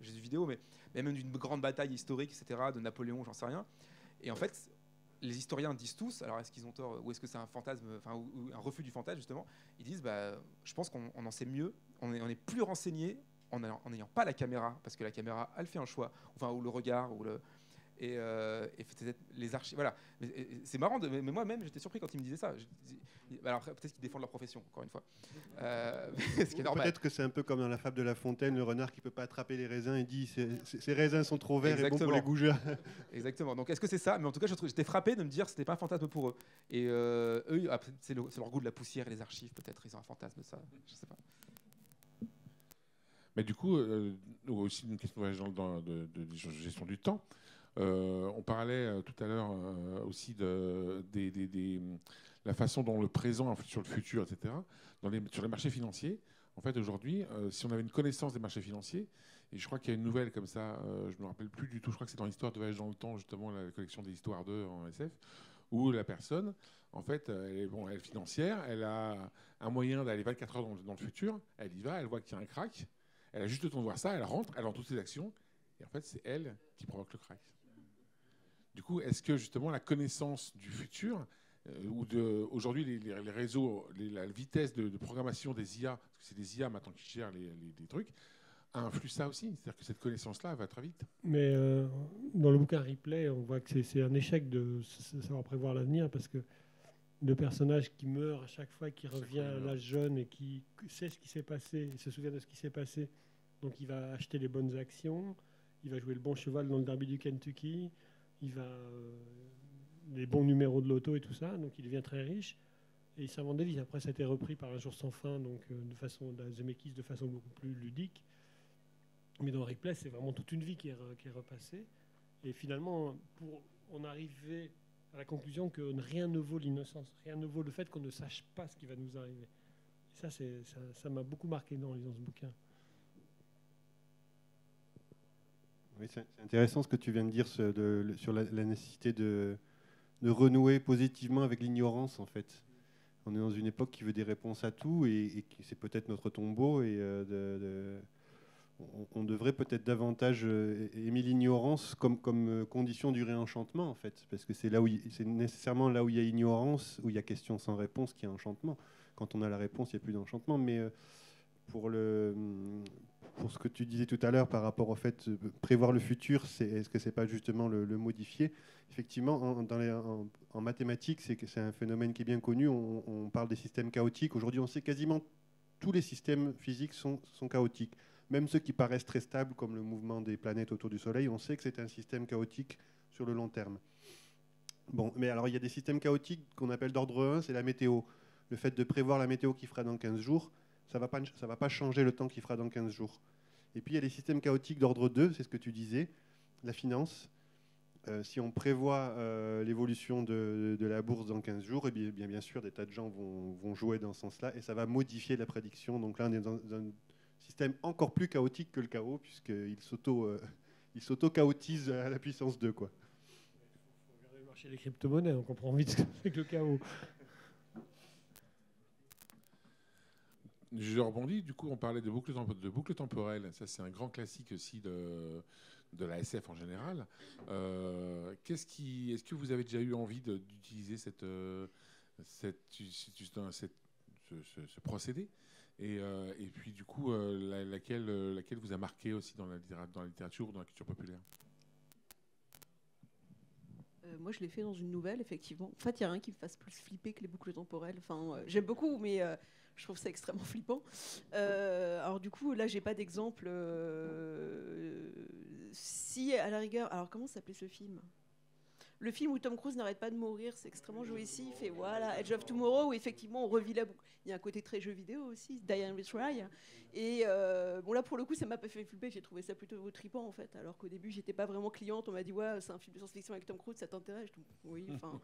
Jésus vidéo, mais, même d'une grande bataille historique, etc., de Napoléon, j'en sais rien. Et en fait, les historiens disent tous, alors est-ce qu'ils ont tort, ou est-ce que c'est un fantasme, enfin, ou, un refus du fantasme, justement Ils disent, bah, je pense qu'on en sait mieux, on est, on est plus renseigné en n'ayant pas la caméra, parce que la caméra, elle fait un choix, enfin, ou le regard, ou le, et, euh, les archives. Voilà. C'est marrant, mais, moi-même, j'étais surpris quand il me disait ça. alors, peut-être qu'ils défendent leur profession, encore une fois. Euh, peut-être que c'est un peu comme dans la fable de La Fontaine, le renard qui peut pas attraper les raisins et dit ces raisins sont trop verts et bons pour les gougères. Exactement. Donc, est-ce que c'est ça? Mais en tout cas, j'étais frappé de me dire que c'était pas un fantasme pour eux. Et euh, eux, c'est leur goût de la poussière et les archives, peut-être. Ils ont un fantasme de ça. Je sais pas. Mais du coup, aussi une question de, gestion du temps. On parlait tout à l'heure aussi de, la façon dont le présent influe sur le futur, etc. Dans sur les marchés financiers, en fait, aujourd'hui, si on avait une connaissance des marchés financiers, et je crois qu'il y a une nouvelle comme ça, je ne me rappelle plus du tout, je crois que c'est dans l'histoire de Voyage dans le temps, justement, la collection des histoires 2 en SF, où la personne, en fait, elle est, bon, elle financière, elle a un moyen d'aller 24 heures dans, le futur, elle y va, elle voit qu'il y a un crack, elle a juste le temps de voir ça, elle rentre, elle rend toutes ses actions, et en fait, c'est elle qui provoque le crack. Du coup, est-ce que justement la connaissance du futur, euh, ou de aujourd'hui les, réseaux, la vitesse de, programmation des IA, parce que c'est des IA maintenant qui gèrent les, les trucs, influe ça aussi? C'est-à-dire que cette connaissance-là va très vite. Mais euh, dans le bouquin Replay, on voit que c'est un échec de savoir prévoir l'avenir parce que le personnage qui meurt à chaque fois, qui revient à l'âge jeune et qui sait ce qui s'est passé, il se souvient de ce qui s'est passé, donc il va acheter les bonnes actions, il va jouer le bon cheval dans le derby du Kentucky, il va euh, les bons numéros de loto et tout ça, donc il devient très riche. Et il vies. Après, ça a été repris par Un jour sans fin, donc euh, de façon de façon beaucoup plus ludique. Mais dans Replay, c'est vraiment toute une vie qui est, qui est, repassée. Et finalement, pour en arriver à la conclusion que rien ne vaut l'innocence, rien ne vaut le fait qu'on ne sache pas ce qui va nous arriver. Et ça, ça m'a beaucoup marqué dans lisant ce bouquin. C'est intéressant ce que tu viens de dire sur la, nécessité de, renouer positivement avec l'ignorance, en fait. On est dans une époque qui veut des réponses à tout et, c'est peut-être notre tombeau et euh, on, devrait peut-être davantage euh, aimer l'ignorance comme, euh, condition du réenchantement, en fait, parce que c'est c'est nécessairement là où il y a ignorance, où il y a question sans réponse, qu'il y a enchantement. Quand on a la réponse, il n'y a plus d'enchantement. Mais pour le pour ce que tu disais tout à l'heure par rapport au fait de prévoir le futur, est-ce que c'est pas justement le, modifier? Effectivement, en, mathématiques, c'est, un phénomène qui est bien connu. On, on parle des systèmes chaotiques. Aujourd'hui, on sait quasiment tous les systèmes physiques sont, sont chaotiques. Même ceux qui paraissent très stables, comme le mouvement des planètes autour du Soleil, on sait que c'est un système chaotique sur le long terme. Bon, mais alors il y a des systèmes chaotiques qu'on appelle d'ordre 1, c'est la météo. Le fait de prévoir la météo qui fera dans 15 jours, ça ne va, pas, changer le temps qu'il fera dans 15 jours. Et puis il y a les systèmes chaotiques d'ordre 2, c'est ce que tu disais, la finance. Euh, si on prévoit euh, l'évolution de, la bourse dans 15 jours, eh bien, sûr, des tas de gens vont, jouer dans ce sens-là, et ça va modifier la prédiction. Donc là, on est dans un système encore plus chaotique que le chaos, puisqu'il euh, s'auto-chaotise à la puissance 2. Quoi. Il faut regarder le marché des crypto-monnaies, on comprend vite que le chaos. Je rebondis, du coup, on parlait de boucle, de boucle temporelle. Ça, c'est un grand classique aussi de, de la SF en général. Euh, qu'est-ce est-ce que vous avez déjà eu envie d'utiliser cette, euh, cette, cette, ce, procédé? Euh, et, puis, du coup, laquelle, laquelle vous a marqué aussi dans la, dans la littérature ou dans la culture populaire? Moi, je l'ai fait dans une nouvelle, effectivement. En fait, il n'y a rien qui me fasse plus flipper que les boucles temporelles. Enfin, j'aime beaucoup, mais je trouve ça extrêmement flippant. alors, du coup, là, j'ai pas d'exemple. si, à la rigueur, alors comment s'appelait ce film? Le film où Tom Cruise n'arrête pas de mourir, c'est extrêmement jouissif. Et voilà, Edge of Tomorrow, où effectivement on revit la boucle. Il y a un côté très jeu vidéo aussi, Diane Retry. Et euh, bon, là pour le coup, ça m'a pas fait flipper, j'ai trouvé ça plutôt tripant en fait. Alors qu'au début, j'étais pas vraiment cliente. On m'a dit, ouais, c'est un film de science-fiction avec Tom Cruise, ça t'intéresse? Oui, enfin.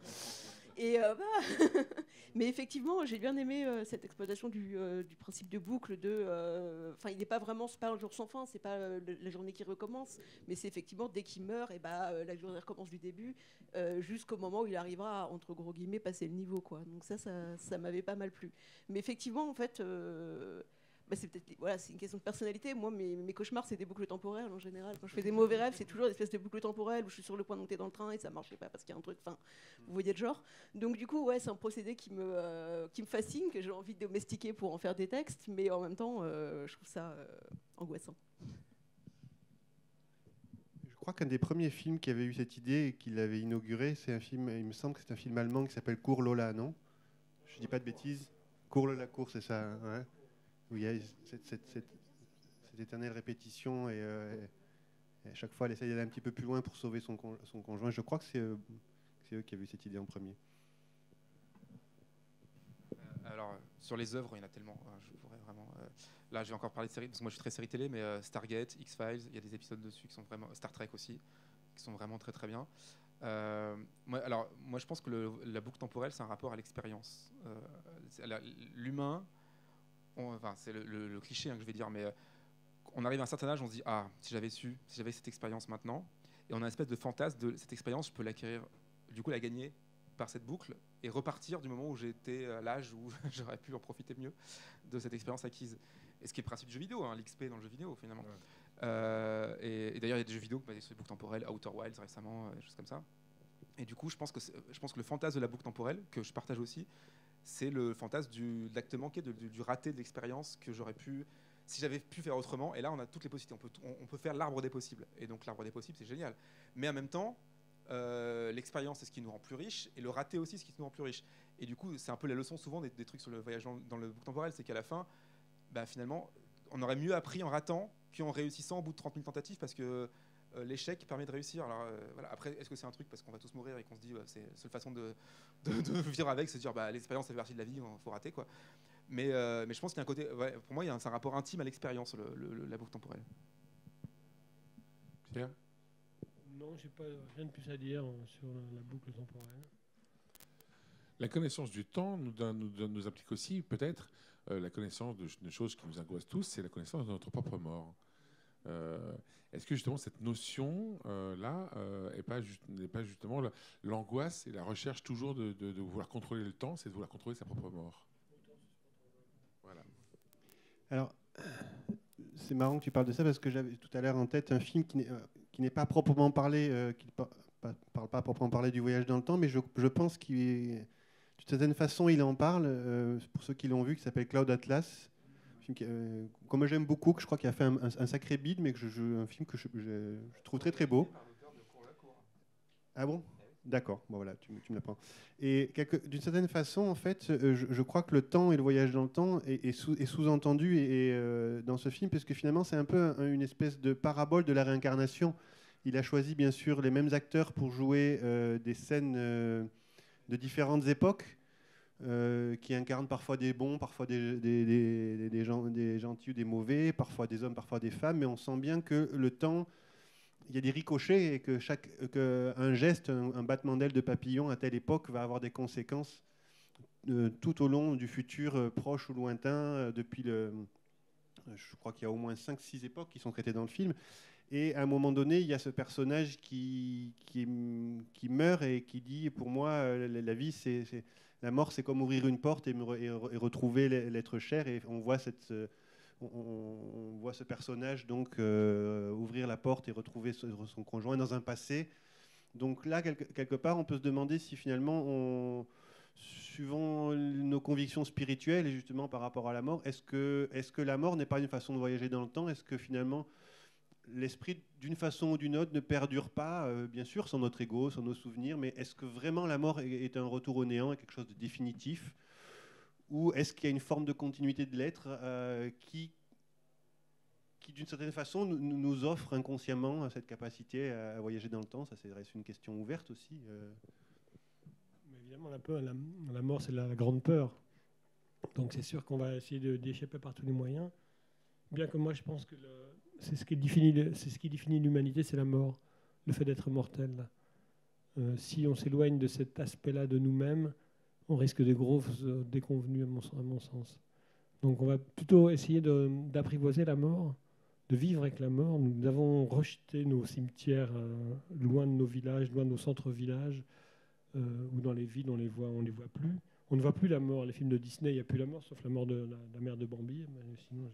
Et euh, bah, mais effectivement, j'ai bien aimé euh, cette exploitation du, du, principe de boucle. De, enfin, il n'est pas vraiment, c'est pas un jour sans fin, c'est pas la journée qui recommence, mais c'est effectivement dès qu'il meurt, et bah la journée recommence du début. Euh, jusqu'au moment où il arrivera à, entre gros guillemets, passer le niveau. Quoi. Donc ça, ça, m'avait pas mal plu. Mais effectivement, en fait, euh, bah, c'est peut-être voilà, c'est une question de personnalité. Moi, mes, cauchemars, c'est des boucles temporelles en général. Quand je fais des mauvais rêves, c'est toujours des espèces de boucles temporelles où je suis sur le point de monter dans le train et ça marchait pas parce qu'il y a un truc. Enfin, vous voyez le genre. Donc du coup, ouais, c'est un procédé qui me euh, qui me fascine, que j'ai envie de domestiquer pour en faire des textes, mais en même temps, je trouve ça angoissant. Je crois qu'un des premiers films qui avait eu cette idée et qui l'avait inauguré, c'est un film, il me semble que c'est un film allemand qui s'appelle Cours Lola, non? Je dis pas de bêtises. Cours Lola, cours, c'est ça. Hein Où il y a cette, éternelle répétition euh, et, à chaque fois elle essaie d'aller un petit peu plus loin pour sauver son, conjoint. Je crois que c'est euh, eux qui avaient eu cette idée en premier. Alors, sur les œuvres, il y en a tellement. Hein, je pourrais vraiment. Euh, là, je vais encore parler de séries, parce que moi je suis très série télé, mais euh, Stargate, X-Files, il y a des épisodes dessus qui sont vraiment. Star Trek aussi, qui sont vraiment très très bien. Euh, alors, moi je pense que la boucle temporelle, c'est un rapport à l'expérience. L'humain, enfin, c'est le, cliché hein, que je vais dire, mais on arrive à un certain âge, on se dit Ah, si j'avais su, si j'avais cette expérience maintenant, et on a une espèce de fantasme de cette expérience, je peux l'acquérir, du coup la gagner par cette boucle et repartir du moment où j'étais à l'âge où j'aurais pu en profiter mieux de cette expérience acquise. Et ce qui est le principe du jeu vidéo, hein, l'XP dans le jeu vidéo finalement. Euh, et, d'ailleurs, il y a des jeux vidéo sur les boucles temporelles, Outer Wilds récemment, euh, des choses comme ça. Et du coup, je pense que, je pense que le fantasme de la boucle temporelle, que je partage aussi, c'est le fantasme du, de l'acte manqué, du, raté de l'expérience que j'aurais pu, si j'avais pu faire autrement. Et là, on a toutes les possibilités. On peut, faire l'arbre des possibles. Et donc, l'arbre des possibles, c'est génial. Mais en même temps, euh, l'expérience, c'est ce qui nous rend plus riches, et le raté aussi, c'est ce qui nous rend plus riches. Et du coup, c'est un peu la leçon souvent des, trucs sur le voyage dans, le boucle temporel, c'est qu'à la fin, bah, finalement, on aurait mieux appris en ratant qu'en réussissant au bout de 30 000 tentatives, parce que l'échec permet de réussir. Alors, euh, voilà. Après, est-ce que c'est un truc parce qu'on va tous mourir et qu'on se dit c'est la seule façon de, de, vivre avec, c'est de dire bah, l'expérience fait partie de la vie, il faut rater quoi. Mais, mais je pense qu'il y a un côté, pour moi, il y a un, un rapport intime à l'expérience, la boucle temporelle. Pierre non, je n'ai pas rien de plus à dire euh, sur la, boucle temporelle. La connaissance du temps nous, nous, nous implique aussi peut-être euh, la connaissance de, choses qui nous angoissent tous, c'est la connaissance de notre propre mort. Euh, est-ce que justement cette notion-là n'est pas, pas, justement l'angoisse et la recherche toujours de, vouloir contrôler le temps, c'est de vouloir contrôler sa propre mort? Voilà. Alors, c'est marrant que tu parles de ça parce que j'avais tout à l'heure en tête un film qui n'est pas proprement parlé, euh, qui ne parle pas proprement parler du voyage dans le temps, mais je, pense qu'il, d'une certaine façon, il en parle. Euh, pour ceux qui l'ont vu, qui s'appelle Cloud Atlas. Film euh, comme j'aime beaucoup, que je crois qu'il a fait un, sacré bide, mais que je, un film que je, trouve très très beau. Ah bon? D'accord, bon, voilà, tu, tu me l'apprends. Et d'une certaine façon, en fait, je, crois que le temps et le voyage dans le temps est, sous-entendu et, dans ce film, parce que finalement, c'est un peu une espèce de parabole de la réincarnation. Il a choisi bien sûr les mêmes acteurs pour jouer euh, des scènes euh, de différentes époques, euh, qui incarnent parfois des bons, parfois des, gentils ou des mauvais, parfois des hommes, parfois des femmes, mais on sent bien que le temps, il y a des ricochets et que chaque, que un geste, un, battement d'aile de papillon à telle époque va avoir des conséquences tout au long du futur proche ou lointain, depuis le, je crois qu'il y a au moins 5-6 époques qui sont traitées dans le film. Et à un moment donné, il y a ce personnage qui, qui, meurt et qui dit Pour moi, euh, la, vie, c'est, la mort, c'est comme ouvrir une porte et, et, retrouver l'être cher. Et on voit, cette, euh, on, voit ce personnage donc euh, ouvrir la porte et retrouver son conjoint dans un passé. Donc là, quelque, part, on peut se demander si finalement, suivant nos convictions spirituelles et justement par rapport à la mort, est-ce que, est que la mort n'est pas une façon de voyager dans le temps? Est-ce que finalement l'esprit, d'une façon ou d'une autre, ne perdure pas, euh, bien sûr, sans notre ego, sans nos souvenirs, mais est-ce que vraiment la mort est, un retour au néant, quelque chose de définitif? Ou est-ce qu'il y a une forme de continuité de l'être euh, qui, d'une certaine façon, nous, offre inconsciemment cette capacité à, voyager dans le temps? Ça, c'est une question ouverte aussi. Euh. Évidemment, la, peur, la, mort, c'est la, grande peur. Donc c'est sûr qu'on va essayer d'échapper par tous les moyens. Bien que moi, je pense que c'est ce qui définit, l'humanité, c'est la mort, le fait d'être mortel. Euh, si on s'éloigne de cet aspect-là de nous-mêmes, on risque des grosses déconvenues, à mon, sens. Donc on va plutôt essayer d'apprivoiser la mort, de vivre avec la mort. Nous avons rejeté nos cimetières euh, loin de nos villages, loin de nos centres-villages, euh, ou dans les villes, on les voit, on les voit plus. On ne voit plus la mort. Les films de Disney, il n'y a plus la mort, sauf la mort de la, mère de Bambi. Sinon,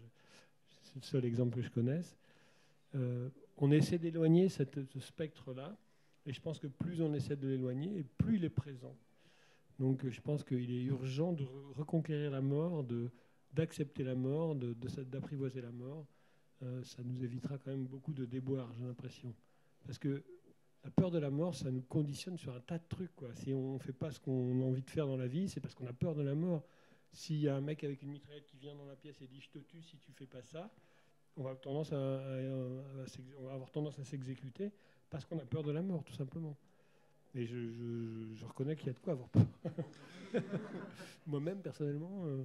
le seul exemple que je connaisse. Euh, on essaie d'éloigner ce spectre-là, et je pense que plus on essaie de l'éloigner, plus il est présent. Donc je pense qu'il est urgent de reconquérir la mort, d'accepter la mort, d'apprivoiser la mort. Euh, ça nous évitera quand même beaucoup de déboires, j'ai l'impression. Parce que la peur de la mort, ça nous conditionne sur un tas de trucs. Quoi. Si on ne fait pas ce qu'on a envie de faire dans la vie, c'est parce qu'on a peur de la mort. S'il y a un mec avec une mitraillette qui vient dans la pièce et dit je te tue si tu fais pas ça, on va, tendance à, avoir tendance à s'exécuter parce qu'on a peur de la mort, tout simplement. Et je, reconnais qu'il y a de quoi avoir peur. Moi-même, personnellement. Euh.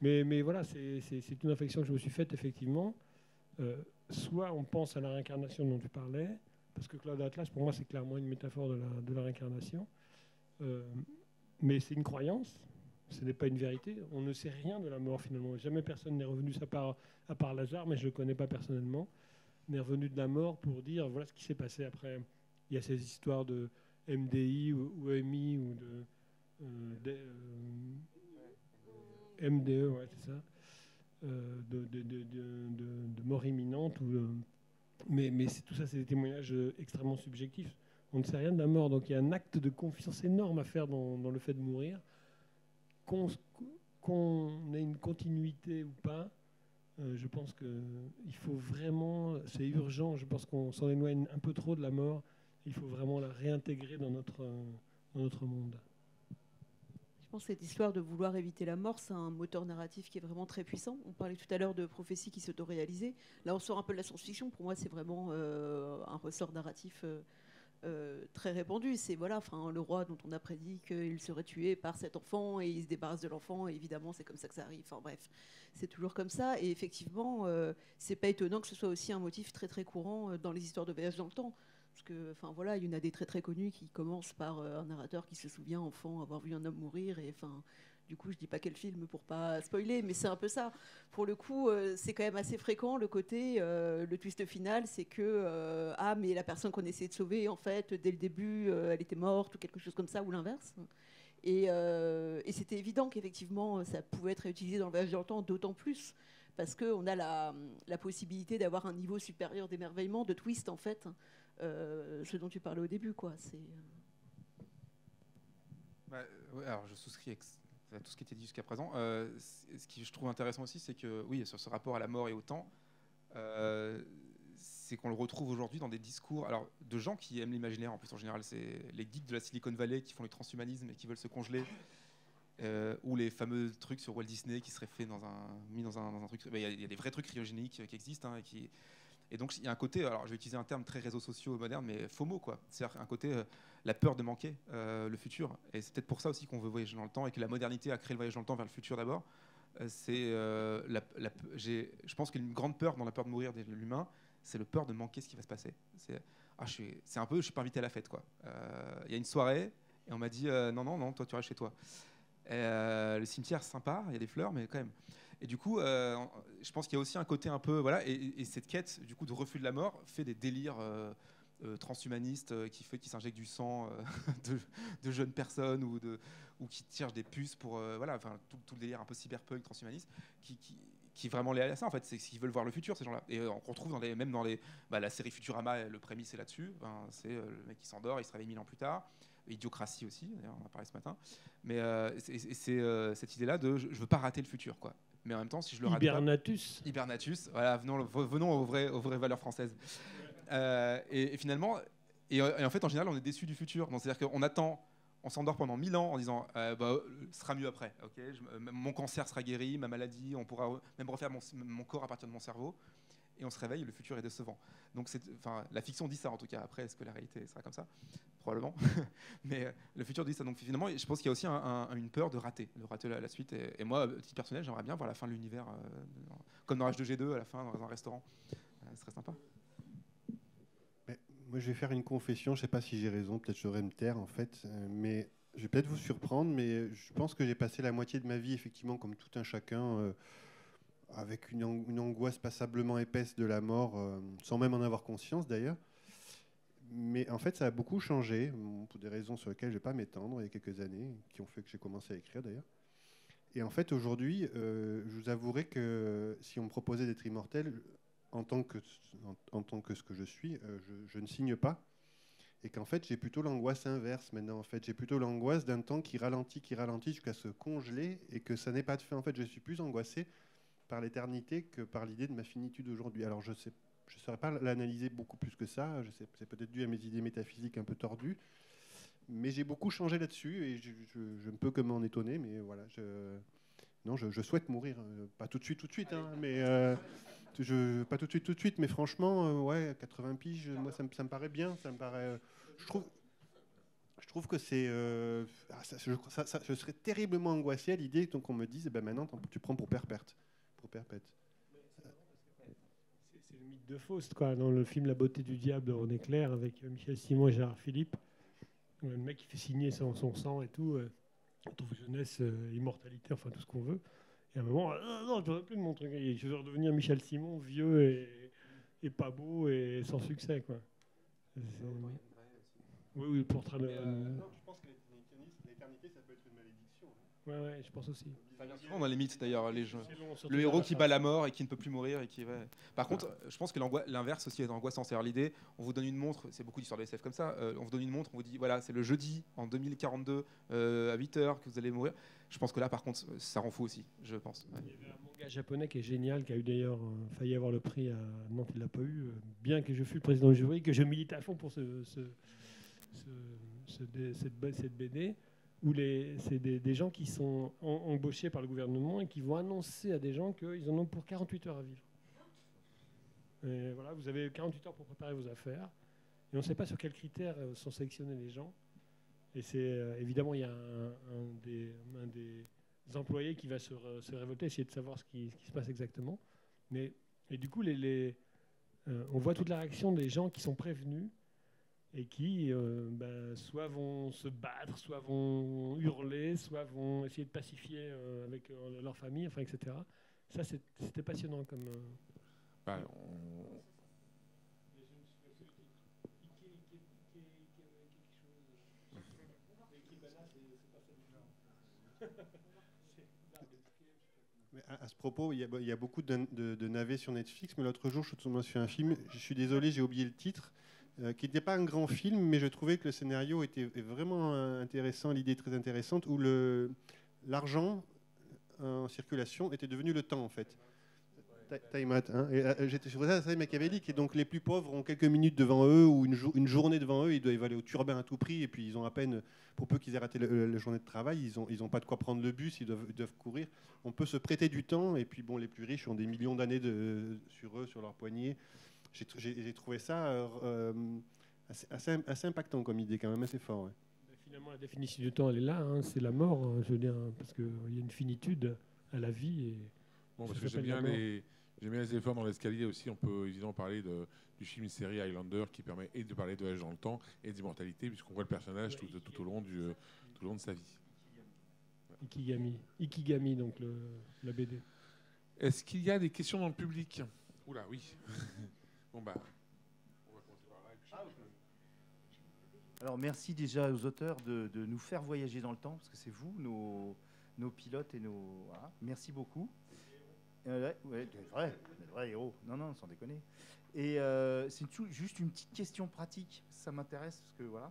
Mais, mais voilà, c'est une réflexion que je me suis faite, effectivement. Euh, soit on pense à la réincarnation dont tu parlais, parce que Claude Atlas, pour moi, c'est clairement une métaphore de la, de la réincarnation. Euh, mais c'est une croyance, ce n'est pas une vérité. On ne sait rien de la mort, finalement. Jamais personne n'est revenu, à part, à part Lazare, mais je ne le connais pas personnellement, n'est revenu de la mort pour dire voilà ce qui s'est passé après. Il y a ces histoires de MDI ou, EMI ou de. Euh, euh, MDE, ouais, c'est ça. Euh, de, mort imminente. Ou, mais mais tout ça, c'est des témoignages extrêmement subjectifs. On ne sait rien de la mort. Donc il y a un acte de confiance énorme à faire dans le fait de mourir. Qu'on ait une continuité ou pas, je pense qu'il faut vraiment, c'est urgent, je pense qu'on s'en éloigne un peu trop de la mort il faut vraiment la réintégrer dans notre, dans notre monde. Je pense que cette histoire de vouloir éviter la mort, c'est un moteur narratif qui est vraiment très puissant. On parlait tout à l'heure de prophéties qui s'autoréalisaient. Là, on sort un peu de la science-fiction. Pour moi, c'est vraiment euh, un ressort narratif euh, euh, très répandu. C'est voilà, enfin, le roi dont on a prédit qu'il serait tué par cet enfant et il se débarrasse de l'enfant. Évidemment, c'est comme ça que ça arrive. Enfin bref, c'est toujours comme ça. Et effectivement, c'est pas étonnant que ce soit aussi un motif très très courant dans les histoires de voyage dans le temps. Parce que, enfin voilà, il y en a des très très connus qui commencent par euh, un narrateur qui se souvient enfant avoir vu un homme mourir et enfin. Du coup, je dis pas quel film pour pas spoiler, mais c'est un peu ça. Pour le coup, euh, c'est quand même assez fréquent le côté, euh, le twist final, c'est que ah mais la personne qu'on essayait de sauver, en fait, dès le début, elle était morte ou quelque chose comme ça, ou l'inverse. Et, c'était évident qu'effectivement, ça pouvait être utilisé dans le voyage dans le temps, d'autant plus parce qu'on a la, possibilité d'avoir un niveau supérieur d'émerveillement, de twist en fait, euh, ce dont tu parlais au début. Quoi. Euh. bah, alors je souscris tout ce qui était dit jusqu'à présent. Euh, ce qui je trouve intéressant aussi, c'est que oui, sur ce rapport à la mort et au temps, c'est qu'on le retrouve aujourd'hui dans des discours alors, de gens qui aiment l'imaginaire. En plus, en général, c'est les geeks de la Silicon Valley qui font le transhumanisme et qui veulent se congeler. ou les fameux trucs sur Walt Disney qui seraient faits dans un, mis dans un, truc. Bah, il y, a des vrais trucs cryogéniques qui existent hein, et qui, et donc, il y a un côté, alors je vais utiliser un terme très réseaux sociaux moderne, mais FOMO, quoi. C'est-à-dire un côté, euh, la peur de manquer euh, le futur. Et c'est peut-être pour ça aussi qu'on veut voyager dans le temps et que la modernité a créé le voyage dans le temps vers le futur d'abord. Euh, c'est, la, je pense qu'une grande peur dans la peur de mourir de l'humain, c'est le peur de manquer ce qui va se passer. C'est, ah, un peu, je suis pas invité à la fête, quoi. Il y a une soirée et on m'a dit, non, non, non, toi tu restes chez toi. le cimetière, sympa, il y a des fleurs, mais quand même. Et du coup, euh, je pense qu'il y a aussi un côté un peu. Voilà, et, cette quête du coup, de refus de la mort fait des délires. Euh, euh, transhumanistes qui fait qui s'injectent du sang de, jeunes personnes ou de ou qui tirent des puces pour voilà enfin tout, le délire un peu cyberpunk transhumaniste qui, qui qui vraiment les à ça en fait c'est qu'ils veulent voir le futur ces gens-là et on retrouve même dans les bah, la série Futurama le prémisse est là-dessus c'est le mec qui s'endort il se réveille mille ans plus tard Idiocratie aussi, on en a parlé ce matin. Mais c'est cette idée-là de je, je, veux pas rater le futur, quoi mais en même temps, si je le rate Hibernatus. Hibernatus, voilà, venons, venons aux, vraies, aux vraies valeurs françaises. Euh, et, finalement, et, en fait, en général, on est déçu du futur. C'est-à-dire qu'on attend, on s'endort pendant mille ans en disant, euh, bah, ce sera mieux après. ok mon cancer sera guéri, ma maladie, on pourra même refaire mon, mon corps à partir de mon cerveau et on se réveille, le futur est décevant. Donc, la fiction dit ça en tout cas. Après, est-ce que la réalité sera comme ça? Probablement. Mais euh, le futur dit ça. Donc, finalement, je pense qu'il y a aussi une peur de rater, de rater la, suite. Et, moi, petit personnel, j'aimerais bien voir la fin de l'univers, euh, comme dans H2G2, à la fin, dans un restaurant. Euh, ce serait sympa. moi, je vais faire une confession. Je ne sais pas si j'ai raison. Peut-être je devrais me taire, en fait. mais je vais peut-être vous surprendre, mais je pense que j'ai passé la moitié de ma vie, effectivement, comme tout un chacun avec une, angoisse passablement épaisse de la mort, euh, sans même en avoir conscience d'ailleurs. Mais en fait, ça a beaucoup changé, pour des raisons sur lesquelles je ne vais pas m'étendre, il y a quelques années, qui ont fait que j'ai commencé à écrire d'ailleurs. Et en fait, aujourd'hui, euh, je vous avouerai que si on me proposait d'être immortel, en tant que, en, tant que ce que je suis, euh, je, ne signe pas. Et qu'en fait, j'ai plutôt l'angoisse inverse maintenant. En fait, j'ai plutôt l'angoisse d'un temps qui ralentit, qui ralentit jusqu'à se congeler et que ça n'est pas de fait. En fait, je suis plus angoissé par l'éternité que par l'idée de ma finitude aujourd'hui. Alors je sais, je ne saurais pas l'analyser beaucoup plus que ça, je sais, c'est peut-être dû à mes idées métaphysiques un peu tordues, mais j'ai beaucoup changé là-dessus et je, ne peux que m'en étonner, mais voilà, je, non, je, souhaite mourir, euh, pas tout de suite, tout de suite, hein, mais euh, je, pas tout de suite, tout de suite, mais franchement, euh, ouais, 80 piges, moi ça me, ça me, paraît bien, ça me paraît, je trouve, trouve que c'est. Ah, je, serais terriblement angoissé à l'idée qu'on me dise eh ben maintenant tu prends pour perpète. Pour perpète. Le de Faust, quoi. Dans le film La beauté du diable de René Clair avec euh, Michel Simon et Gérard Philippe. Le mec qui fait signer son, son sang et tout. Euh, trouve jeunesse, immortalité, enfin tout ce qu'on veut. Et à un moment, ah, non, je ne plus de mon truc. Je veux redevenir Michel Simon, vieux et, et, pas beau et sans succès, quoi. Oui, oui, pour train de. Euh, non, je pense que l'éternité, ça peut être une ouais, je pense aussi. On a les mythes d'ailleurs, les jeux. le héros qui bat la mort et qui ne peut plus mourir et qui va. Par contre, je pense que l'inverse aussi est angoissant. C'est-à-dire l'idée, on vous donne une montre, c'est beaucoup d'histoires de SF comme ça. Euh, on vous donne une montre, on vous dit voilà, c'est le jeudi en 2042 euh, à 8 h que vous allez mourir. Je pense que là, par contre, ça rend fou aussi, je pense. Il y avait un manga japonais qui est génial, qui a eu d'ailleurs failli avoir le prix à Nantes, il l'a pas eu. Bien que je fût le président du jury, que je milite à fond pour ce cette, BD où c'est des, gens qui sont embauchés par le gouvernement et qui vont annoncer à des gens qu'ils en ont pour 48 heures à vivre. Voilà, vous avez 48 heures pour préparer vos affaires. Et on ne sait pas sur quels critères euh, sont sélectionnés les gens. Et c'est euh, évidemment, il y a un, des, employés qui va se, révolter, essayer de savoir ce qui, se passe exactement. Mais, et du coup, les, euh, on voit toute la réaction des gens qui sont prévenus et qui euh, ben, soit vont se battre, soit vont hurler, soit vont essayer de pacifier euh, avec euh, leur famille, enfin, etc. Ça, c'était passionnant comme. Bah, à, ce propos, il y, a, beaucoup de, de, navets sur Netflix, mais l'autre jour, je suis un film, je suis désolé, j'ai oublié le titre, euh, qui n'était pas un grand film, mais je trouvais que le scénario était vraiment intéressant, l'idée très intéressante, où l'argent en circulation était devenu le temps en fait. Time out. Hein. Euh, j'étais sur ça, assez machiavélique. Et donc les plus pauvres ont quelques minutes devant eux ou une, journée devant eux. Ils doivent aller au turbin à tout prix. Et puis ils ont à peine, pour peu qu'ils aient raté la journée de travail, ils n'ont pas de quoi prendre le bus. Ils doivent, courir. On peut se prêter du temps. Et puis bon, les plus riches ont des millions d'années sur eux, sur leurs poignets j'ai trouvé ça euh, euh, assez, assez, impactant comme idée, quand même assez fort. Finalement, la définition du temps, elle est là, hein, c'est la mort, hein, je veux dire, parce qu'il y a une finitude à la vie. Et bon, parce que j'aime bien, les, bien les efforts dans l'escalier aussi. On peut évidemment parler de, du film série Highlander qui permet et de parler de voyage dans le temps et d'immortalité, puisqu'on voit le personnage tout, tout, au long du, tout au long de sa vie. Ikigami, Ikigami donc le, la BD. Est-ce qu'il y a des questions dans le public? Oula, oui. Bon, bah, on va commencer par là. Alors, merci déjà aux auteurs de, nous faire voyager dans le temps, parce que c'est vous, nos, nos, pilotes et nos. Merci beaucoup. Euh, ouais, des vrais héros. Non, non, sans déconner. Et euh, c'est juste une petite question pratique. Ça m'intéresse parce que voilà.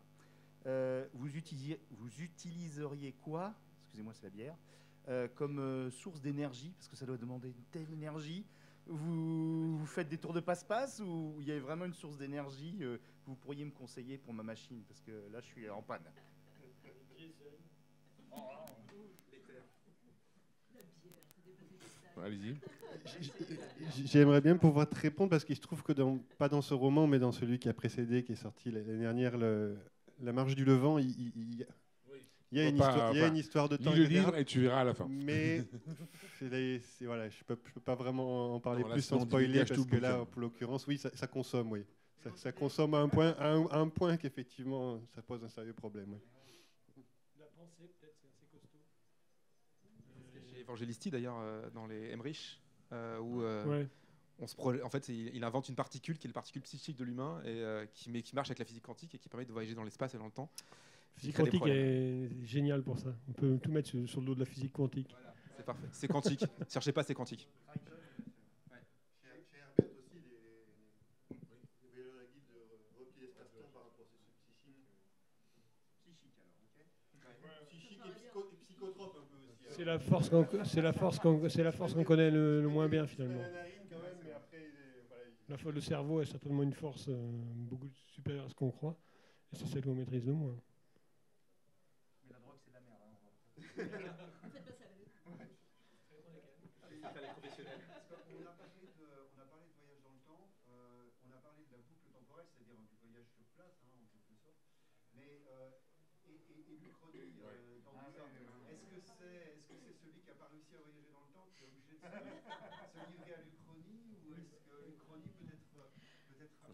Euh, vous, utilisiez, vous utiliseriez quoi Excusez-moi, c'est la bière. comme source d'énergie, parce que ça doit demander une telle énergie vous, faites des tours de passe-passe ou il y a vraiment une source d'énergie euh, Vous pourriez me conseiller pour ma machine? Parce que là je suis en panne. Allez-y. J'aimerais bien pouvoir te répondre parce qu'il se trouve que dans, pas dans ce roman, mais dans celui qui a précédé, qui est sorti l'année dernière, le, La Marche du Levant, il, il y a, une, histoire, il y a une histoire de temps. Lis le livre et tu verras à la fin. Mais voilà, je ne peux, peux, pas vraiment en parler plus sans spoiler parce que là, pour l'occurrence, oui, ça, consomme, oui. Ça, consomme à un point, à un, point qu'effectivement, ça pose un sérieux problème. La pensée, peut-être, c'est assez costaud. Chez Evangelisti, d'ailleurs, euh, dans les Emmerich, euh, où euh, on se en fait, il, invente une particule qui est la particule psychique de l'humain et qui, qui marche avec la physique quantique et qui permet de voyager dans l'espace et dans le temps. Physique quantique est génial pour ça. On peut tout mettre sur, le dos de la physique quantique. C'est parfait. C'est quantique. Cherchez pas, c'est quantique. C'est la force qu'on c'est la force c'est la force qu'on connaît le, moins bien finalement. La, le cerveau est certainement une force euh, beaucoup supérieure à ce qu'on croit, et c'est celle qu'on maîtrise le moins. yeah.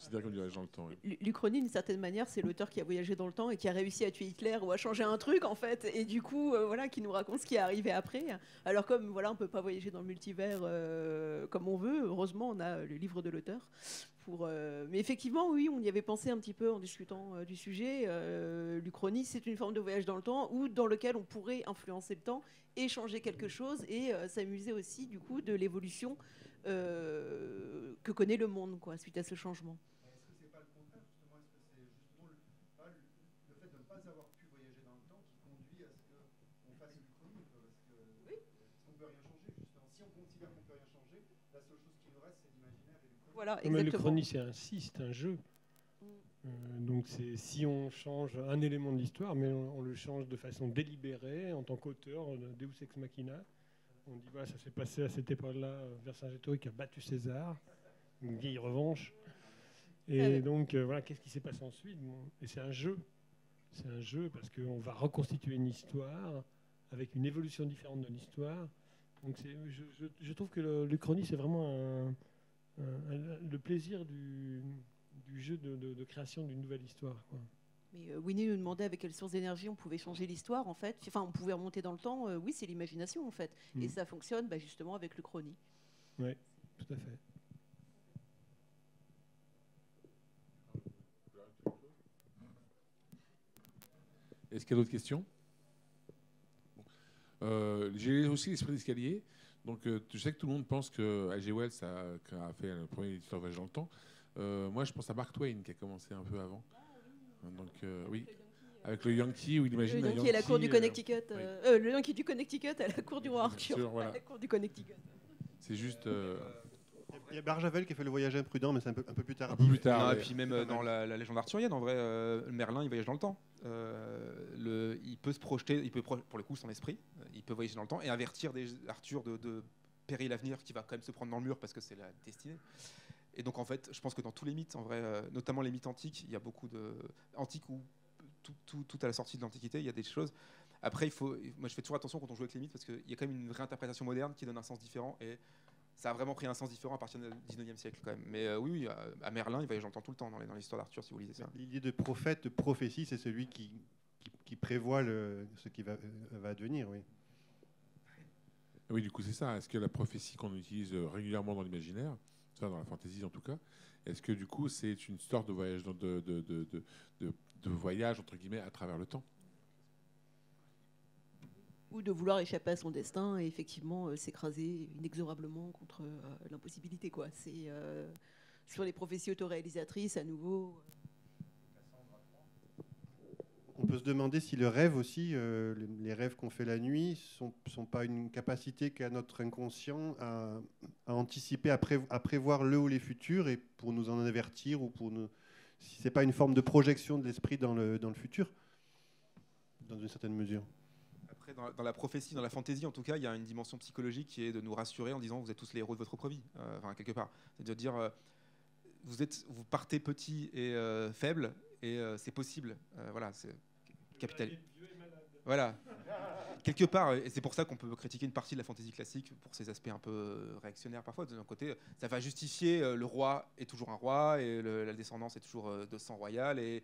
Considéré. L'Uchronie, d'une certaine manière, c'est l'auteur qui a voyagé dans le temps et qui a réussi à tuer Hitler ou à changer un truc, en fait, et du coup, euh, voilà, qui nous raconte ce qui est arrivé après. Alors, comme voilà, on peut pas voyager dans le multivers euh, comme on veut, heureusement, on a le livre de l'auteur. Euh, mais effectivement, oui, on y avait pensé un petit peu en discutant du sujet. L'Uchronie, c'est une forme de voyage dans le temps ou dans lequel on pourrait influencer le temps et changer quelque chose et s'amuser aussi du coup de l'évolution que connaît le monde quoi, suite à ce changement. Voilà, Mais le chrony, c'est un si, c'est un jeu. Mm. Euh, donc c'est si on change un élément de l'histoire, mais on, le change de façon délibérée en tant qu'auteur, Deus ex machina. On dit voilà, ça s'est passé à cette époque-là, Vercingétorix qui a battu César, une vieille revanche. Et donc euh, voilà, qu'est-ce qui s'est passé ensuite? Et c'est un jeu. C'est un jeu parce qu'on va reconstituer une histoire avec une évolution différente de l'histoire. Donc je, je, trouve que l'Uchronie, c'est vraiment un, euh, le plaisir du, jeu de, création d'une nouvelle histoire. Mais euh, Winnie nous demandait avec quelle source d'énergie on pouvait changer l'histoire, en fait. Enfin, on pouvait remonter dans le temps. Euh, oui, c'est l'imagination, en fait. Et mm. ça fonctionne bah, justement avec le chrony. Oui, tout à fait. Est-ce qu'il y a d'autres questions? J'ai aussi l'esprit d'escalier. Donc, euh, tu sais que tout le monde pense que H.G. Wells a, fait le premier éditeur voyage dans le temps. Euh, moi, je pense à Mark Twain qui a commencé un peu avant. Donc, euh, oui. Avec le Yankee, où il imagine le Yankee, à la cour du Connecticut. le Yankee du Connecticut à la cour du roi Arthur. Voilà. la cour du Connecticut. C'est juste. Il y a Barjavel qui a fait le voyage imprudent, mais c'est un peu, un peu plus tard. Un peu plus tard. Et puis même dans la, légende arthurienne, en vrai, Merlin, il voyage dans le temps. Le, il peut se projeter, il peut pour le coup son esprit, il peut voyager dans le temps et avertir Arthur de, de péril à venir qui va quand même se prendre dans le mur parce que c'est la destinée. Et donc en fait, je pense que dans tous les mythes, en vrai, euh, notamment les mythes antiques, il y a beaucoup de antiques ou tout, à la sortie de l'Antiquité, il y a des choses. Après, il faut, moi je fais toujours attention quand on joue avec les mythes parce qu'il y a quand même une réinterprétation moderne qui donne un sens différent et ça a vraiment pris un sens différent à partir du 19e siècle quand même. Mais euh, oui, oui, à Merlin, il va j'entends tout le temps dans l'histoire d'Arthur si vous lisez ça. L'idée de prophète, de prophétie, c'est celui qui, qui, prévoit le, ce qui va, euh, va advenir, oui. Oui, du coup, c'est ça. Est-ce que la prophétie qu'on utilise euh, régulièrement dans l'imaginaire, ça dans la fantaisie en tout cas, est-ce que du coup c'est une sorte de voyage, de, de, de, de, voyage entre guillemets à travers le temps? Ou de vouloir échapper à son destin et effectivement euh, s'écraser inexorablement contre euh, l'impossibilité. Quoi. C'est sur les prophéties autoréalisatrices à nouveau. On peut se demander si le rêve aussi, euh, les rêves qu'on fait la nuit, sont, sont pas une capacité qu'a notre inconscient à, anticiper, à, prévoir le ou les futurs et pour nous en avertir ou pour nous, si c'est pas une forme de projection de l'esprit dans le, dans le futur, dans une certaine mesure. Après, dans, la prophétie, dans la fantaisie, en tout cas, il y a une dimension psychologique qui est de nous rassurer en disant vous êtes tous les héros de votre propre vie, euh, enfin quelque part. C'est de dire euh, vous êtes, vous partez petit et faible et euh, c'est possible. Euh, voilà, c'est capital. Voilà. Quelque part, et c'est pour ça qu'on peut critiquer une partie de la fantaisie classique pour ses aspects un peu réactionnaires parfois. D'un côté, ça va justifier euh, le roi est toujours un roi et la descendance est toujours de sang royal et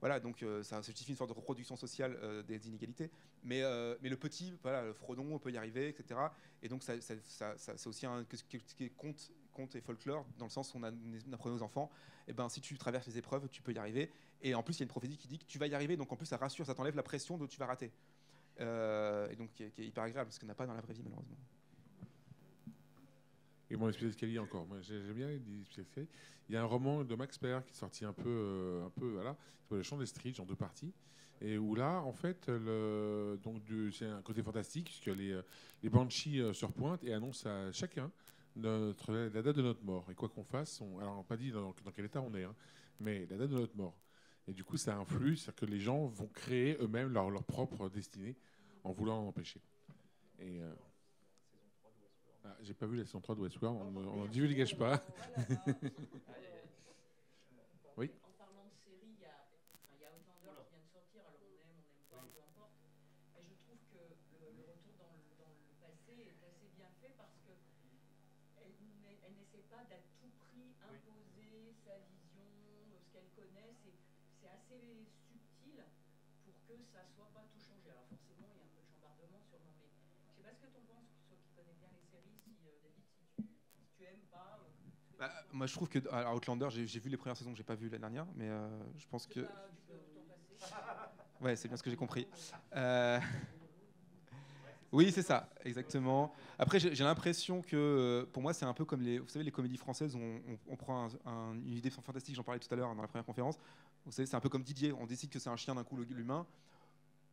voilà, donc ça justifie une sorte de reproduction sociale des inégalités. Mais, mais le petit, voilà, le Frodon, on peut y arriver, etc. Et donc ça, c'est aussi un, ce qui est conte, et folklore, dans le sens où on, apprenait aux enfants, eh ben, si tu traverses les épreuves, tu peux y arriver. Et en plus, il y a une prophétie qui dit que tu vas y arriver, donc en plus, ça rassure, ça t'enlève la pression de tu vas rater. Euh, et donc, qui est, hyper agréable, parce qu'on n'a pas dans la vraie vie, malheureusement. Et mon esprit d'escalier encore. J'aime bien les Il y a un roman de Max Perr qui est sorti un peu, euh, un peu, voilà, Le Chant des Streets en deux parties. Et où là, en fait, donc c'est un côté fantastique puisque les, euh, les banshees se repointent et annoncent à chacun notre, la date de notre mort. Et quoi qu'on fasse, on, alors on n'a pas dit dans, quel état on est, hein, mais la date de notre mort. Et du coup, ça influe, c'est-à-dire que les gens vont créer eux-mêmes leur, propre destinée en voulant empêcher. Et euh, ah, j'ai pas vu la saison 3 de Westworld, on ne divulgage pas. oui. En parlant de série, il y, a Outlander qui vient de sortir, alors on aime, on n'aime pas. peu importe. Et je trouve que le, retour dans le, dans le, passé est assez bien fait parce qu'elle elle, n'essaie pas d'à tout prix imposer sa vision, ce qu'elle connaît. C'est assez subtil pour que ça soit pas tout changé. Alors forcément, il y a un peu de chambardement sûrement, mais je sais pas ce que tu en penses, toi qui connais bien les séries, si euh, David, si tu, si tu aimes pas. Euh, bah, moi, je trouve que alors, Outlander, j'ai vu les premières saisons j'ai pas vu la dernière, mais euh, je pense que. Ouais, c'est bien ce que j'ai compris. Euh, oui, c'est ça, exactement. Après, j'ai l'impression que, euh, pour moi, c'est un peu comme les, vous savez, les comédies françaises. On, on, prend une idée fantastique, j'en parlais tout à l'heure dans la première conférence. Vous savez, c'est un peu comme Didier. On décide que c'est un chien d'un coup l'humain.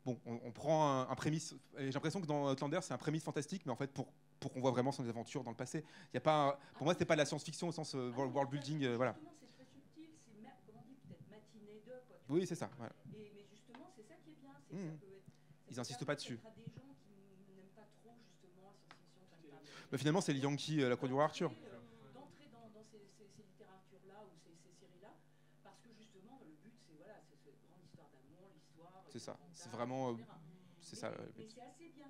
Bon, on, prend un, prémisse. J'ai l'impression que dans Outlander, c'est un prémisse fantastique, mais en fait, pour, pour qu'on voit vraiment son aventure dans le passé. Il y a pas, pour moi, c'est pas de la science-fiction au sens euh, world building, voilà. Oui, c'est ça. Voilà. Et, mais justement, c'est ça qui est bien. Mmh. Ça peut être, ça Ils n'insistent pas dessus. des gens qui n'aiment pas trop justement la science-fiction. Bah, finalement, c'est le Yankee, euh, la cour du roi Arthur. D'entrer dans, dans ces, ces, ces littératures-là ou ces, ces séries-là, parce que justement, le but, c'est voilà, c'est cette grande histoire d'amour, l'histoire. C'est ça. C'est vraiment. Euh, c'est ça. Mais c'est assez bien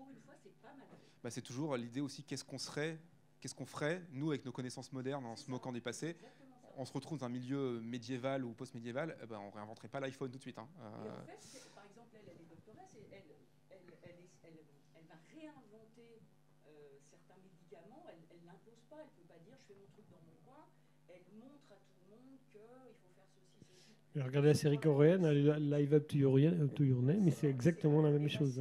pour une fois, c'est pas mal. Bah, c'est toujours l'idée aussi qu'est-ce qu'on serait qu'est-ce qu'on ferait, nous, avec nos connaissances modernes, en se moquant des passés On se retrouve dans un milieu médiéval ou post-médiéval, eh ben, on ne réinventerait pas l'iPhone tout de suite. Hein. Euh... en fait, par exemple, elle, elle est doctoresse et elle, elle, elle, elle va réinventer euh, certains médicaments, elle ne l'impose pas, elle ne peut pas dire je fais mon truc dans mon coin, elle montre à tout le monde qu'il faut faire ceci, ceci. Regardez la série coréenne, Live Up to Your, to your Name, mais c'est exactement la même chose.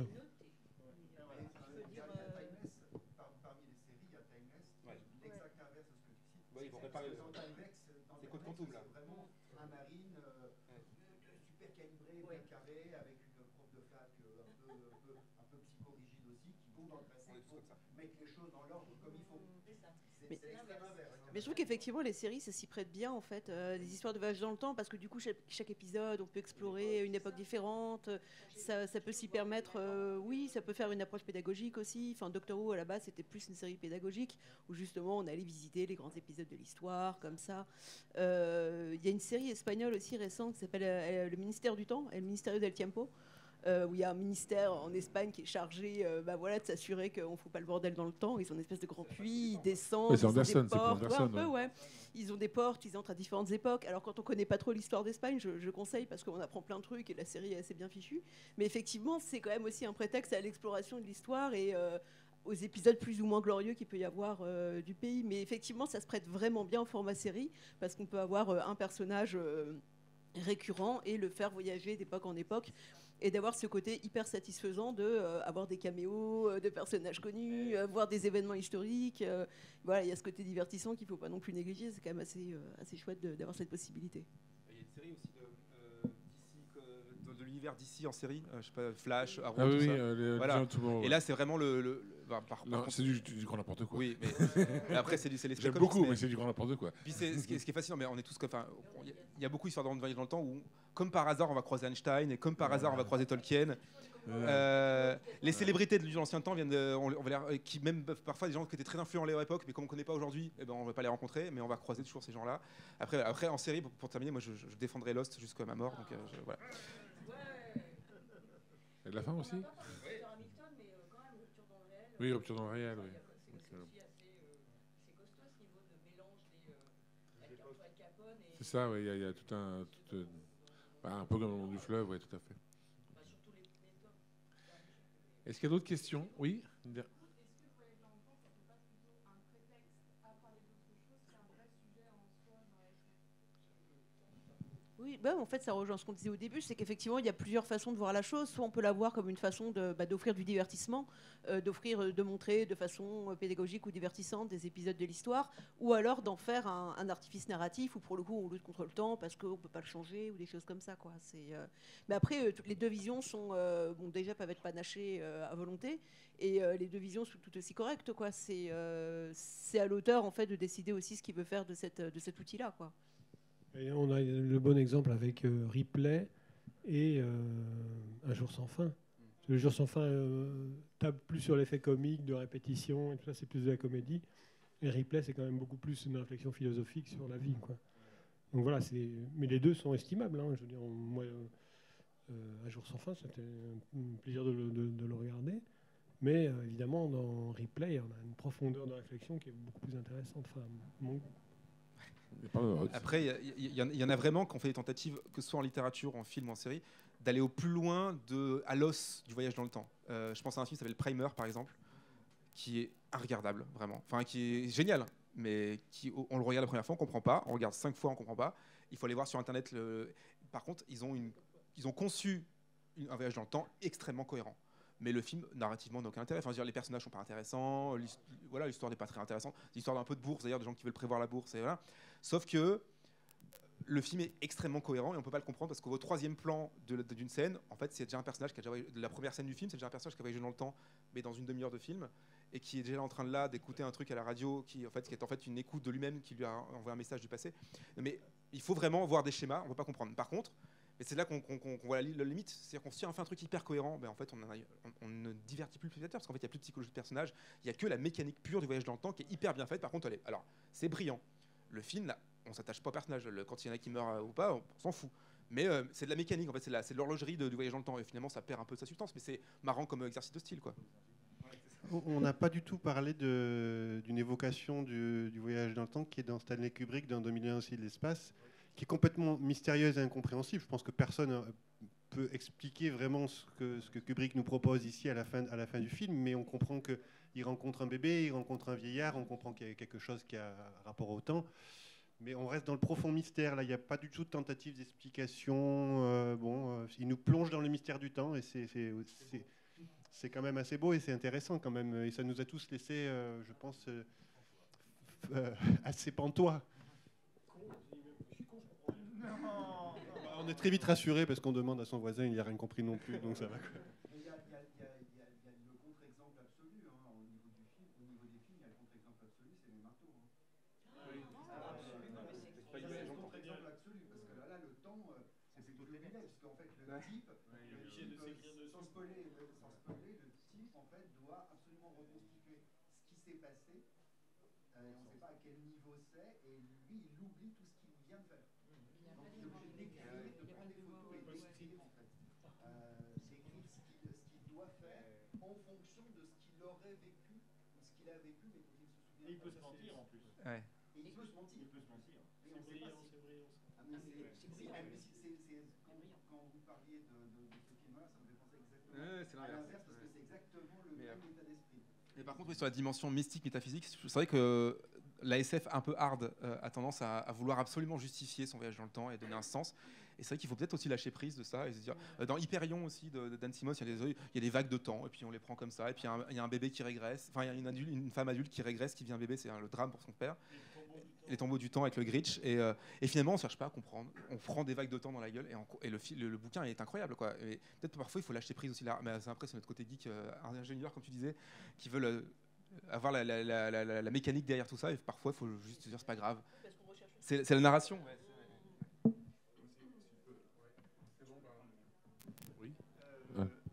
Mais je trouve qu'effectivement, les séries, ça s'y prête bien, en fait. Euh, des histoires de voyage dans le temps, parce que du coup, chaque, épisode, on peut explorer une époque différente. Ça, peut s'y permettre, euh, oui, ça peut faire une approche pédagogique aussi. Enfin, Doctor Who, à la base, c'était plus une série pédagogique, où justement, on allait visiter les grands épisodes de l'histoire, comme ça. Euh, il y a une série espagnole aussi récente qui s'appelle Le ministère du temps, le Ministerio del Tiempo. Euh, où il y a un ministère en Espagne qui est chargé euh, bah voilà, de s'assurer qu'on ne fout pas le bordel dans le temps. Ils ont une espèce de grand puits, ils descendent. ils ont des portes. Ils ont des portes, ils entrent à différentes époques. Alors quand on ne connaît pas trop l'histoire d'Espagne, je, conseille parce qu'on apprend plein de trucs et la série est assez bien fichue. Mais effectivement, c'est quand même aussi un prétexte à l'exploration de l'histoire et euh, aux épisodes plus ou moins glorieux qu'il peut y avoir du pays. Mais effectivement, ça se prête vraiment bien au format série parce qu'on peut avoir un personnage récurrent et le faire voyager d'époque en époque et d'avoir ce côté hyper satisfaisant de euh, avoir des caméos euh, de personnages connus, euh, voir des événements historiques. voilà, il y a ce côté divertissant qu'il ne faut pas non plus négliger. C'est quand même assez, assez chouette d'avoir cette possibilité. Il y a une série aussi de, l'univers d'ici en série, je sais pas, Flash, Arrow, ah tout oui, ça. voilà. Et là, c'est vraiment le c'est du, grand n'importe quoi. Oui, mais après, c'est les J'aime beaucoup, mais, c'est du grand n'importe quoi. Puis ce qui, est, ce, qui est, fascinant, mais on est tous. Enfin, il y a beaucoup d'histoires de voyage dans le temps où, comme par hasard, on va croiser Einstein et comme par hasard, on va croiser Tolkien. Euh, les célébrités de l'ancien temps viennent de, on, va qui même parfois des gens qui étaient très influents à l'époque, mais comme on ne connaît pas aujourd'hui, eh ben, on ne va pas les rencontrer, mais on va croiser toujours ces gens-là. Après, après en série, pour, terminer, moi je, défendrai Lost jusqu'à ma mort. Donc, euh, voilà. Et de la fin aussi? Oui, rupture dans le réel, oui. C'est ça, oui, il y, a tout un. Tout, bah, un peu comme le long du fleuve, oui, tout à fait. Est-ce qu'il y a d'autres questions? Oui Oui, bah, en fait, ça rejoint ce qu'on disait au début, c'est qu'effectivement, il y a plusieurs façons de voir la chose. Soit on peut la voir comme une façon bah, d'offrir du divertissement, euh, d'offrir, euh, de montrer de façon euh, pédagogique ou divertissante des épisodes de l'histoire, ou alors d'en faire un, artifice narratif où pour le coup on lutte contre le temps parce qu'on ne peut pas le changer ou des choses comme ça. Mais après, les deux visions sont, déjà peuvent être panachées à volonté, et les deux visions sont tout aussi correctes. C'est, à l'auteur en fait de décider aussi ce qu'il veut faire de, cet outil-là. On a le bon exemple avec euh, Ripley et euh, Un jour sans fin. Le jour sans fin euh, tape plus sur l'effet comique, de répétition, et tout ça, c'est plus de la comédie. Et Ripley, c'est quand même beaucoup plus une réflexion philosophique sur la vie. Quoi. Donc voilà, mais les deux sont estimables. Hein. Je veux dire, moi, euh, Un jour sans fin, c'était un plaisir de le, de, de le regarder. Mais évidemment, dans Replay, on a une profondeur de réflexion qui est beaucoup plus intéressante. Après, il y, en a vraiment qui ont fait des tentatives, que ce soit en littérature, en film, en série, d'aller au plus loin de, à l'os du voyage dans le temps. Euh, je pense à un film qui s'appelle Primer, par exemple, qui est regardable, vraiment. Enfin, qui est génial, mais qui, on le regarde la première fois, on comprend pas. On regarde cinq fois, on comprend pas. Il faut aller voir sur Internet. Par contre, ils ont, ils ont conçu un voyage dans le temps extrêmement cohérent. Mais le film, narrativement, n'a aucun intérêt. Enfin, dire, les personnages sont pas intéressants, l'histoire n'est pas très intéressante. L'histoire d'un peu de bourse, d'ailleurs, de gens qui veulent prévoir la bourse. Et voilà. Sauf que le film est extrêmement cohérent et on peut pas le comprendre parce qu'au troisième plan d'une scène, en fait, c'est déjà un personnage qui a déjà la première scène du film, c'est déjà un personnage qui a voyagé dans le temps, mais dans une demi-heure de film, et qui est déjà en train de là d'écouter un truc à la radio, qui en fait, qui est en fait une écoute de lui-même, qui lui a envoyé un message du passé. Mais il faut vraiment voir des schémas, on peut pas comprendre. Par contre, c'est là qu'on qu qu voit la, limite, c'est-à-dire qu'on se on fait un truc hyper cohérent, ben en fait on, ne divertit plus le spectateur parce qu'en fait il n'y a plus de psychologie de personnage, il n'y a que la mécanique pure du voyage dans le temps qui est hyper bien faite. Par contre, est, alors c'est brillant. Le film, là, on s'attache pas au personnage. Quand il y en a qui meurent euh, ou pas, on, s'en fout. Mais euh, c'est de la mécanique, en fait, c'est l'horlogerie du voyage dans le temps. Et finalement, ça perd un peu de sa substance, mais c'est marrant comme exercice de style, quoi. On n'a pas du tout parlé d'une évocation du, voyage dans le temps qui est dans Stanley Kubrick dans 2001 aussi de l'espace, qui est complètement mystérieuse et incompréhensible. Je pense que personne euh, peut expliquer vraiment ce que, que Kubrick nous propose ici à la fin, du film, mais on comprend qu'il rencontre un bébé, il rencontre un vieillard, on comprend qu'il y a quelque chose qui a rapport au temps. Mais on reste dans le profond mystère. Là, il n'y a pas du tout de tentative d'explication. Euh, bon, euh, il nous plonge dans le mystère du temps et c'est quand même assez beau et c'est intéressant quand même. Et ça nous a tous laissé, euh, je pense, euh, assez pantois. On est très vite rassuré parce qu'on demande à son voisin, il n'y a rien compris non plus, donc ça va. Quoi. Type, le type sans, spoiler, sans spoiler, le type en fait doit absolument reconstituer ce qui s'est passé. Euh, on ne sait pas à quel niveau c'est, et lui, il oublie tout ce qu'il vient de faire. Donc il est obligé d'écrire, de prendre des photos et d'écrire en fait. Euh, d'écrire ce qu'il qu doit faire en fonction de ce qu'il aurait vécu, ou ce qu'il a vécu, mais dont il se souvient. Et il peut se mentir en plus. Ouais. Et il peut se mentir. Il peut se mentir. C'est brillant, c'est brillant. Ah, mais c'est quand vous parliez de, de, de ce film-là, ça me fait penser exactement ouais, à l'inverse, parce que c'est exactement le mais, même état d'esprit. Mais par contre, oui, sur la dimension mystique, métaphysique, c'est vrai que la SF un peu hard euh, a tendance à, à, vouloir absolument justifier son voyage dans le temps et donner un sens. Et c'est vrai qu'il faut peut-être aussi lâcher prise de ça et se dire. Euh, dans Hyperion aussi de, de Dan Simmons, il y, a des, il y, a des, vagues de temps et puis on les prend comme ça. Et puis il y a un, il y a un bébé qui régresse. Enfin, il y a une, adulte, une, femme adulte qui régresse, qui devient bébé, c'est le drame pour son père les tombeaux du temps avec le Grinch et, euh, et, finalement on cherche pas à comprendre. On prend des vagues de temps dans la gueule et, on, et le, le, le, bouquin est incroyable quoi. Peut-être parfois il faut lâcher prise aussi là. Mais après c'est notre côté geek euh, ingénieur comme tu disais qui veulent euh, avoir la, la, la, la, mécanique derrière tout ça. Et parfois il faut juste dire c'est pas grave. C'est la narration. Ouais. oui.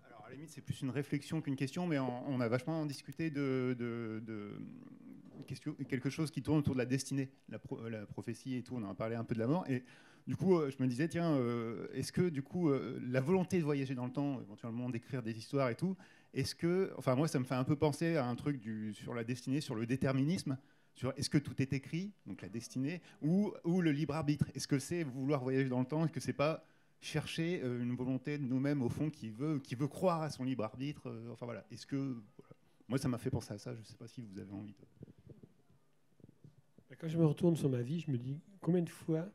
alors à la limite c'est plus une réflexion qu'une question mais on, on, a vachement discuté de, de, de quelque chose qui tourne autour de la destinée, la, pro, la, prophétie et tout. On en a parlé un peu de la mort. Et du coup, euh, je me disais, tiens, euh, est-ce que du coup, euh, la volonté de voyager dans le temps, éventuellement d'écrire des histoires et tout, est-ce que, enfin, moi, ça me fait un peu penser à un truc sur la destinée, sur le déterminisme. Sur est-ce que tout est écrit, donc la destinée, ou, ou le libre arbitre Est-ce que c'est vouloir voyager dans le temps Est-ce que c'est pas chercher une volonté de nous-mêmes au fond qui veut, qui veut croire à son libre arbitre Enfin voilà. Est-ce que moi, ça m'a fait penser à ça. Je ne sais pas si vous avez envie de. Quand je me retourne sur ma vie, je me dis combien de fois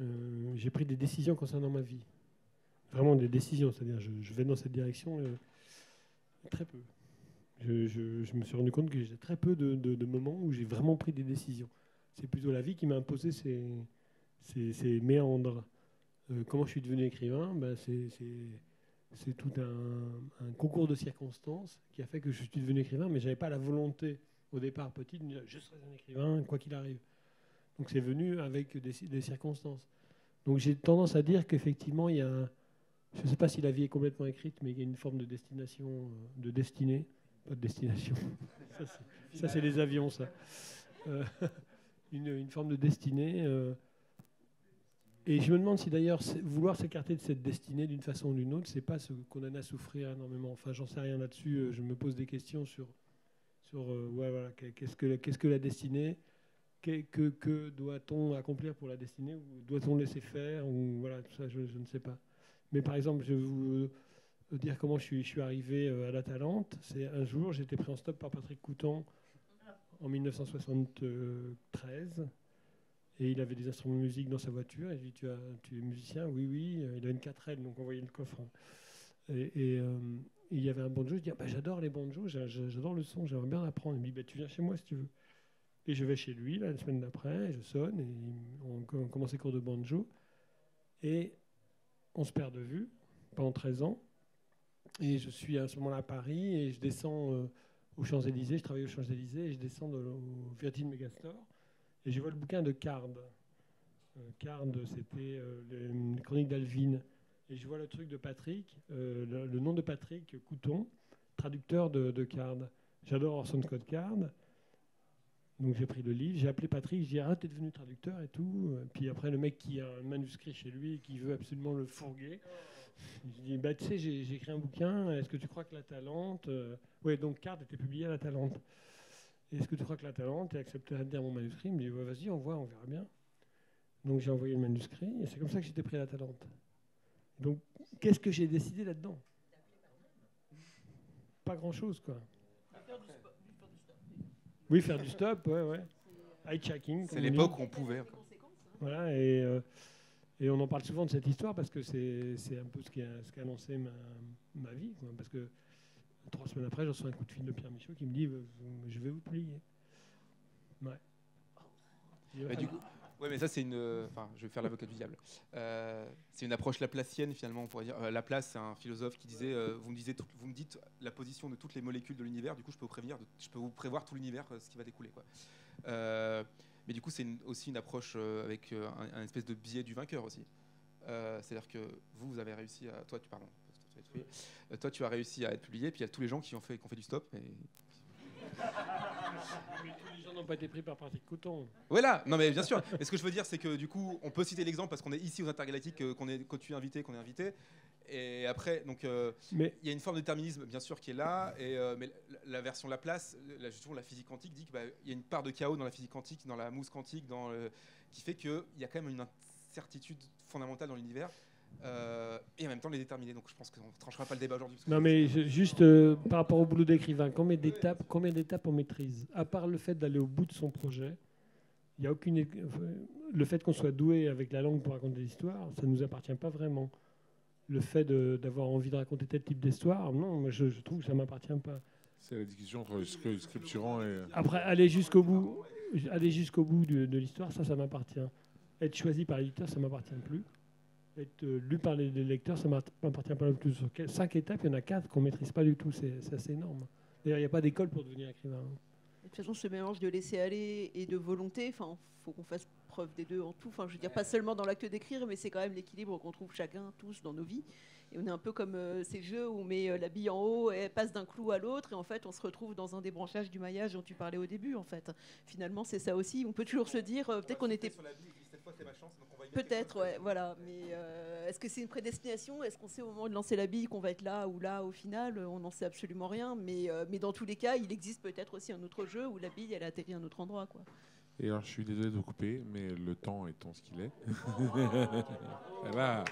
euh, j'ai pris des décisions concernant ma vie? Vraiment des décisions, c'est-à-dire je, vais dans cette direction euh, très peu. Je, me suis rendu compte que j'ai très peu de, moments où j'ai vraiment pris des décisions. C'est plutôt la vie qui m'a imposé ces méandres. Euh, comment je suis devenu écrivain? Ben C'est tout un, un, concours de circonstances qui a fait que je suis devenu écrivain, mais je n'avais pas la volonté au départ petit, je serai un écrivain, quoi qu'il arrive. Donc c'est venu avec des, circonstances. Donc j'ai tendance à dire qu'effectivement, il y a, je ne sais pas si la vie est complètement écrite, mais il y a une forme de destination, de destinée, pas de destination. ça, c'est les avions, ça. Euh, une, forme de destinée. Euh. et je me demande si d'ailleurs vouloir s'écarter de cette destinée d'une façon ou d'une autre, c'est pas ce qu'on en a à souffrir énormément. Enfin, j'en sais rien là-dessus. Je me pose des questions sur, sur voilà, qu'est-ce que, la destinée que, doit-on accomplir pour la destinée ou doit-on laisser faire ou voilà ça je, ne sais pas. Mais par exemple je vais vous dire comment je suis, je arrivé euh, à la Talente c'est un jour été pris en stop par Patrick Coutan en 1973 et il avait des instruments de musique dans sa voiture. Il dit tu, as, tu es musicien? Oui oui. Il avait une 4L donc on voyait le coffre. Et, euh, il y avait un banjo je dis ah, bah, j'adore les banjos j'adore le son j'aimerais bien apprendre il me dit bah, tu viens chez moi si tu veux et je vais chez lui, la semaine d'après, je sonne, et on, commence les cours de banjo. Et on se perd de vue pendant 13 ans. Et je suis à ce moment-là à Paris, et je descends euh, aux Champs-Élysées, je travaille aux Champs-Élysées, et je descends au Virgin Megastore, et je vois le bouquin de Card. Euh, Card, c'était euh, les, chroniques d'Alvin. Et je vois le truc de Patrick, le, nom de Patrick Couton, traducteur de, de Card. J'adore Orson Scott Card. Donc j'ai pris le livre, j'ai appelé Patrick, je dis ah t'es devenu traducteur et tout. Puis après le mec qui a un manuscrit chez lui et qui veut absolument le fourguer, je dis bah tu sais j'ai écrit un bouquin, est-ce que tu crois que la Talente, euh, ouais donc Card était publié à la Talente. Est-ce que tu crois que la Talente est accepté à dire mon manuscrit? Il me dit vas-y on voit, on verra bien. Donc j'ai envoyé le manuscrit et c'est comme ça que j'étais pris à la Talente. Donc qu'est-ce que j'ai décidé là-dedans? Pas grand-chose quoi. Oui, faire du stop, ouais, ouais. High-checking. C'est l'époque où on pouvait. Voilà, et, euh, et, on en parle souvent de cette histoire parce que c'est un peu ce qui a, ce qui a lancé ma, ma vie. Quoi, parce que trois semaines après, je reçois un coup de fil de Pierre Michaud qui me dit Je vais vous plier. Ouais. Bah, du coup, Ouais, mais ça, c'est une. Enfin, je vais faire l'avocat du diable. Euh, c'est une approche laplacienne, finalement, on pourrait dire. Euh, Laplace, c'est un philosophe qui disait euh, vous, me dites la position de toutes les molécules de l'univers, du coup, je peux prévenir, je peux vous prévoir tout l'univers, ce qui va découler. Mais du coup, c'est aussi une approche avec un, espèce de biais du vainqueur aussi. C'est-à-dire que vous, vous avez réussi à. Toi, tu, pardon, toi, tu as réussi à être publié, puis il y a tous les gens qui ont fait, qui ont fait du stop. n'ont pas été pris par Patrick Couton. Voilà, non mais bien sûr. Mais ce que je veux dire, c'est que du coup, on peut citer l'exemple parce qu'on est ici aux Intergalactiques, euh, qu'on est, quand tu es invité, qu'on est invité. Et après, donc, euh, il y a une forme de déterminisme, bien sûr, qui est là. Et, euh, mais la, version Laplace, la, justement, la physique quantique dit qu'il bah, y a une part de chaos dans la physique quantique, dans la mousse quantique, dans qui fait qu'il y a quand même une incertitude fondamentale dans l'univers. Et en même temps les déterminer. Donc je pense qu'on ne tranchera pas le débat aujourd'hui. Non, mais juste par rapport au boulot d'écrivain, combien d'étapes, combien d'étapes on maîtrise? À part le fait d'aller au bout de son projet, il y a aucune. Le fait qu'on soit doué avec la langue pour raconter des histoires, ça ne nous appartient pas vraiment. Le fait d'avoir envie de raconter tel type d'histoire, non, je, je, trouve que ça ne m'appartient pas. C'est la discussion entre le scripturant et. Après, aller jusqu'au bout, aller jusqu'au bout de, de l'histoire, ça, ça m'appartient. Être choisi par l'éditeur, ça ne m'appartient plus être euh, lu par les, lecteurs, ça ne m'appartient pas du tout. Sur cinq étapes, il y en a quatre qu'on ne maîtrise pas du tout. C'est assez énorme. D'ailleurs, il n'y a pas d'école pour devenir écrivain. De toute façon, ce mélange de laisser aller et de volonté, enfin, faut qu'on fasse preuve des deux en tout. Enfin, je veux dire, pas seulement dans l'acte d'écrire, mais c'est quand même l'équilibre qu'on trouve chacun, tous, dans nos vies. Et on est un peu comme euh, ces jeux où on met euh, la bille en haut et elle passe d'un clou à l'autre, et en fait, on se retrouve dans un débranchage du maillage dont tu parlais au début, en fait. Finalement, c'est ça aussi. On peut toujours se dire, peut-être qu'on était. Peut-être, ouais, voilà. Mais euh, est-ce que c'est une prédestination? Est-ce qu'on sait au moment de lancer la bille qu'on va être là ou là au final? On n'en sait absolument rien. Mais, euh, mais dans tous les cas, il existe peut-être aussi un autre jeu où la bille, elle atterrit à un autre endroit. Quoi. Et alors, je suis désolé de vous couper, mais le temps étant ce qu'il est.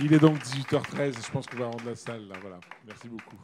Il est donc 18h13, je pense qu'on va rendre la salle. Là, voilà. Merci beaucoup.